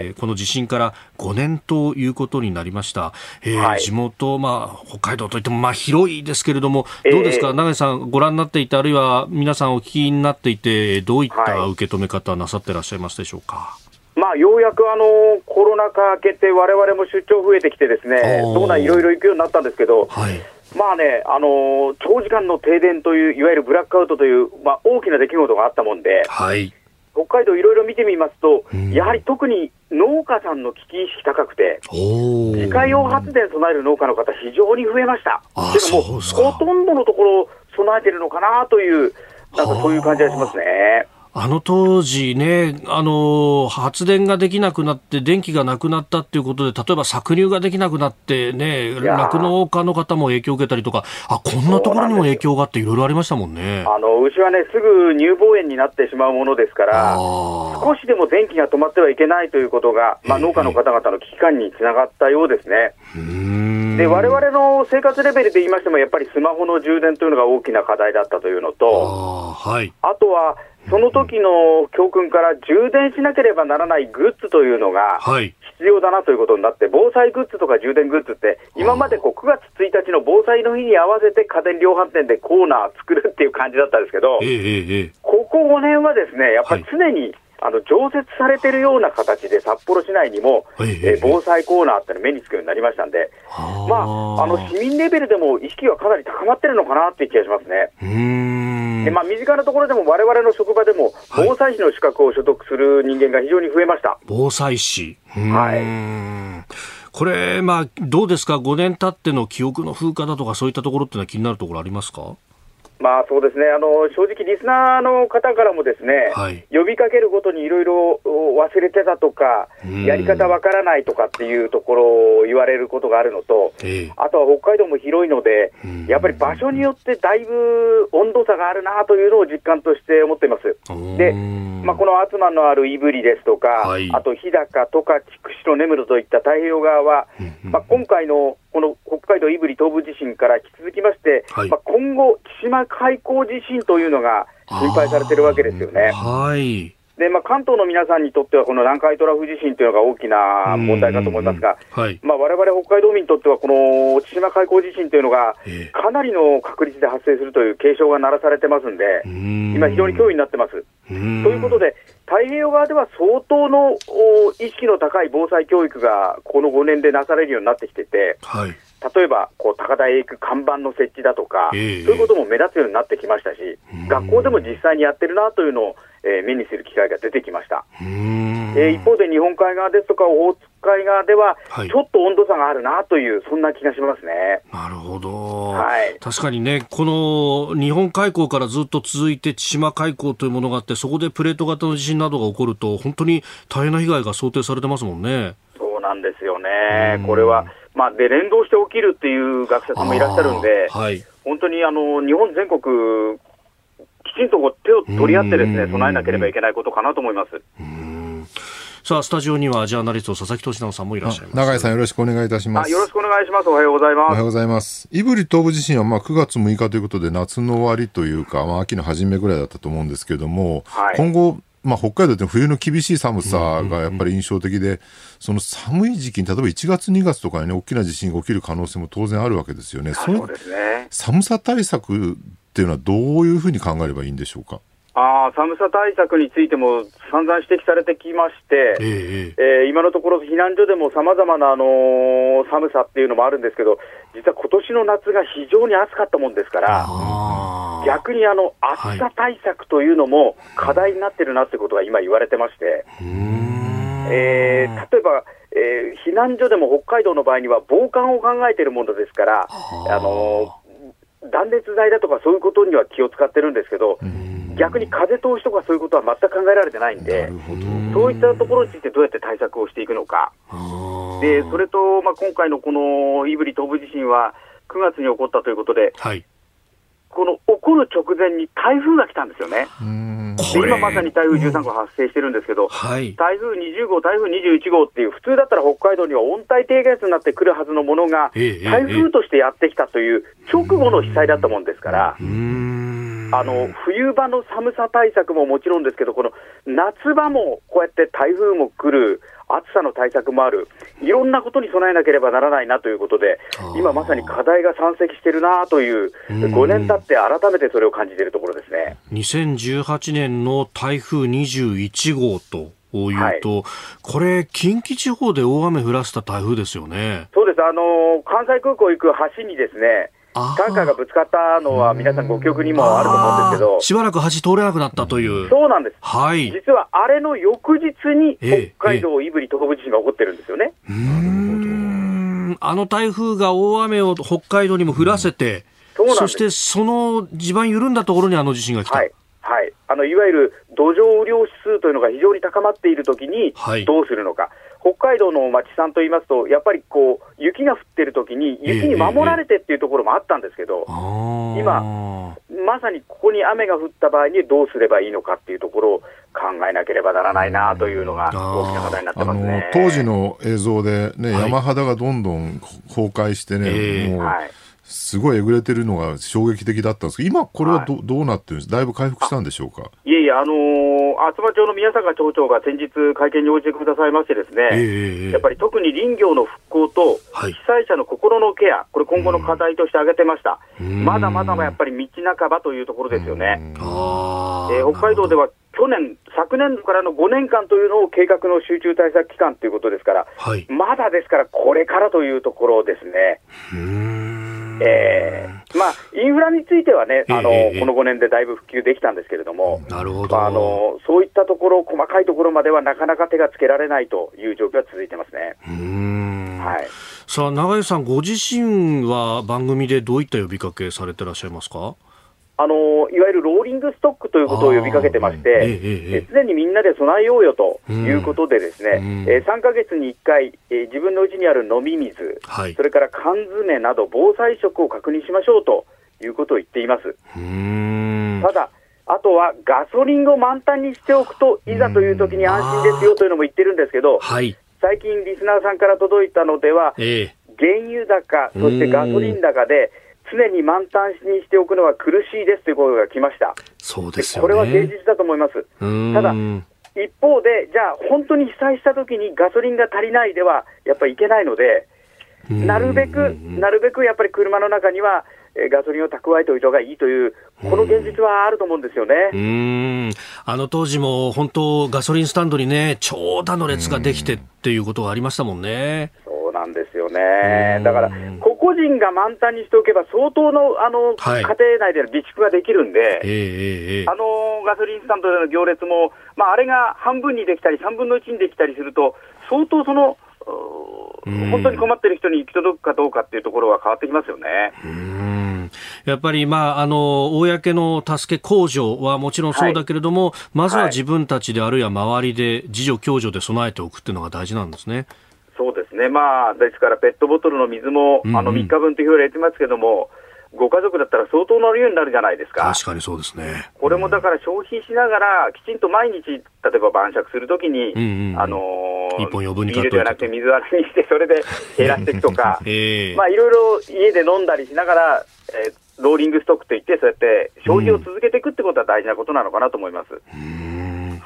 えー、この地震から5年ということになりました。えー、はい、地元、まあ、北海道といっても、まあ、広いですけれども、どうですか、永井さん、ご覧になっていて、あるいは皆さんお聞きになっていて、どういった受け止め方なさってらっしゃいますでしょうか？まあ、ようやくあのコロナ禍明けて、われわれも出張増えてきて、ですね道内いろいろ行くようになったんですけど、はい、まあね、あの長時間の停電という、いわゆるブラックアウトという、まあ、大きな出来事があったもんで、はい、北海道いろいろ見てみますと、うん、やはり特に農家さんの危機意識高くて、自家用発電備える農家の方、非常に増えました。けども、ほとんどのところ備えてるのかなという、なんかそういう感じがしますね。あの当時ね、あの、発電ができなくなって、電気がなくなったっていうことで、例えば搾乳ができなくなってね、酪農家の方も影響を受けたりとか、あ、こんなところにも影響があって、いろいろありましたもんね。あの、牛はね、すぐ乳房炎になってしまうものですから、少しでも電気が止まってはいけないということが、まあ、農家の方々の危機感につながったようですね。で、われわれの生活レベルで言いましても、やっぱりスマホの充電というのが大きな課題だったというのと、あ,、はい、あとは、その時の教訓から充電しなければならないグッズというのが必要だなということになって、防災グッズとか充電グッズって、今までこう9月1日の防災の日に合わせて家電量販店でコーナー作るっていう感じだったんですけど、ここ5年はですね、やっぱり常に、あの常設されてるような形で札幌市内にも、えー、防災コーナーっての目につくようになりましたんで、まあ、あの市民レベルでも意識はかなり高まってるのかなっていう気がしますね。でまあ、身近なところでも、われわれの職場でも、防災士の資格を所得する人間が非常に増えました、はい、防災士。はい。これ、まあ、どうですか、5年経っての記憶の風化だとか、そういったところっていうのは気になるところありますか？まあそうですね。あの正直、リスナーの方からもですね、はい、呼びかけるごとにいろいろ忘れてたとか、やり方わからないとかっていうところを言われることがあるのと、えー、あとは北海道も広いので、やっぱり場所によってだいぶ温度差があるなというのを実感として思っています。で、まあ、この厚間のある胆振ですとか、はい、あと日高、十勝、筑紫野、根室といった太平洋側は、まあ、今回のこの北海道胆振東部地震から引き続きまして、はい、まあ、今後、千島海溝地震というのが心配されてるわけですよね。はい。でまあ、関東の皆さんにとっては、この南海トラフ地震というのが大きな問題かと思いますが、われわれ北海道民にとっては、この千島海溝地震というのが、かなりの確率で発生するという警鐘が鳴らされてますんで、今、非常に脅威になってます。ということで、太平洋側では相当の意識の高い防災教育がこの5年でなされるようになってきてて、はい、例えばこう高台へ行く看板の設置だとか、えー、そういうことも目立つようになってきましたし、学校でも実際にやってるなというのを、えー、目にする機会が出てきました。えー、一方で日本海側ですとか、オホーツク海側では、ちょっと温度差があるなという、そんな気がしますね。なるほど。はい。確かにね、この日本海溝からずっと続いて千島海溝というものがあって、そこでプレート型の地震などが起こると、本当に大変な被害が想定されてますもんね。そうなんですよね。これは、まあ、で連動して起きるっていう学者さんもいらっしゃるんで、はい、本当にあの日本全国、きちんと手を取り合ってですね備えなければいけないことかなと思います。さあ、スタジオにはジャーナリスト佐々木俊直さんもいらっしゃいます。永井さんよろしくお願いいたします。よろしくお願いします。おはようございます。おはようございます。胆振東部地震はまあ9月6日ということで夏の終わりというか、まあ秋の初めぐらいだったと思うんですけれども、はい、今後まあ、北海道って冬の厳しい寒さがやっぱり印象的で、その寒い時期に、例えば1月、2月とかにね、大きな地震が起きる可能性も当然あるわけですよね。そうですね。寒さ対策っていうのはどういうふうに考えればいいんでしょうか？あ寒さ対策についても散々指摘されてきまして、えー、えー、今のところ避難所でもさまざまな、あのー、寒さっていうのもあるんですけど、実は今年の夏が非常に暑かったもんですから、逆にあの暑さ対策というのも課題になってるなってことが今言われてまして、えー、例えば、えー、避難所でも北海道の場合には防寒を考えているものですから、あのー、断熱材だとかそういうことには気を使ってるんですけど、逆に風通しとかそういうことは全く考えられてないんで、そういったところについてどうやって対策をしていくのか、でそれと、まあ、今回のこの胆振東部地震は、9月に起こったということで、はい、この起こる直前に台風が来たんですよね。今まさに台風13号発生してるんですけど、はい、台風20号、台風21号っていう、普通だったら北海道には温帯低気圧になってくるはずのものが、台風としてやってきたという直後の被災だったもんですから。あの冬場の寒さ対策ももちろんですけど、この夏場もこうやって台風も来る、暑さの対策もある、いろんなことに備えなければならないなということで、今まさに課題が山積してるなという、5年経って改めてそれを感じているところですね。2018年の台風21号というと、はい、これ、近畿地方で大雨降らせた台風ですよね。そうです、あの関西空港行く橋にですね、タンカーがぶつかったのは、皆さんご記憶にもあると思うんですけど、しばらく橋通れなくなったという。そうなんです。はい。実はあれの翌日に、北海道胆振東部地震が起こってるんですよね。えー、あの台風が大雨を北海道にも降らせて、そそしてその地盤緩んだところにあの地震が来た。はい。はい、あのいわゆる土壌雨量指数というのが非常に高まっているときに、どうするのか、はい、北海道の町さんといいますと、やっぱりこう雪が降ってるときに、雪に守られてっていうところもあったんですけど、えー、今、まさにここに雨が降った場合にどうすればいいのかっていうところを考えなければならないなというのが大きな課題になってますね。当時の映像でね、はい、山肌がどんどん崩壊してね、えー、もう。はいすごいえぐれてるのが衝撃的だったんですけど、今、これはどはい、どうなってるんです？だいぶ回復したんでしょうか？いえいえ、あのー、厚真町の宮坂町長が先日、会見に応じてくださいましてですね、えー、やっぱり特に林業の復興と、被災者の心のケア、はい、これ、今後の課題として挙げてました、まだまだやっぱり道半ばというところですよね。えー、北海道では去年、昨年度からの5年間というのを計画の集中対策期間ということですから、はい、まだですから、これからというところですね。えーまあ、インフラについてはね、あの、えー、この5年でだいぶ復旧できたんですけれども、なるほど、まあ、あのそういったところ、細かいところまではなかなか手がつけられないという状況が続いてますね。うん。はい、さあ、永井さん、ご自身は番組でどういった呼びかけされてらっしゃいますか？あのいわゆるローリングストックということを呼びかけてまして、すで、にみんなで備えようよということで、ですね、うん、えー、3か月に1回、えー、自分のうちにある飲み水、はい、それから缶詰など、防災食を確認しましょうということを言っています。ただあとはガソリンを満タンにしておくと、いざという時に安心ですよというのも言ってるんですけど、はい、最近、リスナーさんから届いたのでは、えー、原油高、そしてガソリン高で、常に満タンにしておくのは苦しいですという声が来ました。そうです、ね、これは現実だと思います。ただ一方で、じゃあ、本当に被災したときにガソリンが足りないでは、やっぱりいけないので、なるべく、なるべくやっぱり車の中には、ガソリンを蓄えておいた方がいいという、この現実はあると思うんですよねうんあの当時も本当、ガソリンスタンドにね、長蛇の列ができてっていうことがありましたもんね。そうなんですよね。だから、個々人が満タンにしておけば、相当のあの、はい、家庭内での備蓄ができるんで、えー、あのガソリンスタンドでの行列も、まあ、あれが半分にできたり、3分の1にできたりすると、相当その、本当に困ってる人に行き届くかどうかっていうところは変わってきますよね。やっぱり、まあ、あの、公の助け控除はもちろんそうだけれども、はい、まずは自分たちであるいは周りで自助共助で備えておくっていうのが大事なんですね。そうですね。まあ、ですからペットボトルの水も、うんうん、あの、3日分というふうに言ってますけども、ご家族だったら相当な量になるじゃないですか。確かにそうですね。これもだから消費しながら、きちんと毎日、例えば晩酌するときに、うんうん、あのー、一本余分にビールではなくて水割りにして、それで 減らしていくとか、えー、まあいろいろ家で飲んだりしながら、えー、ローリングストックといって、そうやって消費を続けていくってことは大事なことなのかなと思います。うん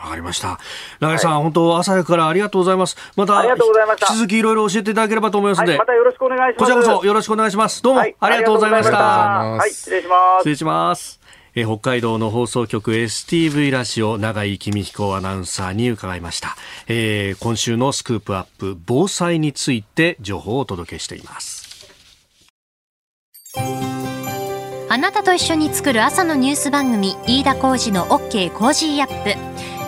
わかりました。長井さん、はい、本当朝早くからありがとうございます。また、引き続きいろいろ教えていただければと思いますので、はい、またよろしくお願いします。こちらこそよろしくお願いします。どうも、ありがとうございました。はい、失礼します。失礼します。え北海道の放送局 STV ラジオ長井公彦アナウンサーに伺いました、えー、今週のスクープアップ防災について情報をお届けしていますあなたと一緒に作る朝のニュース番組飯田浩二の OK コージーアップ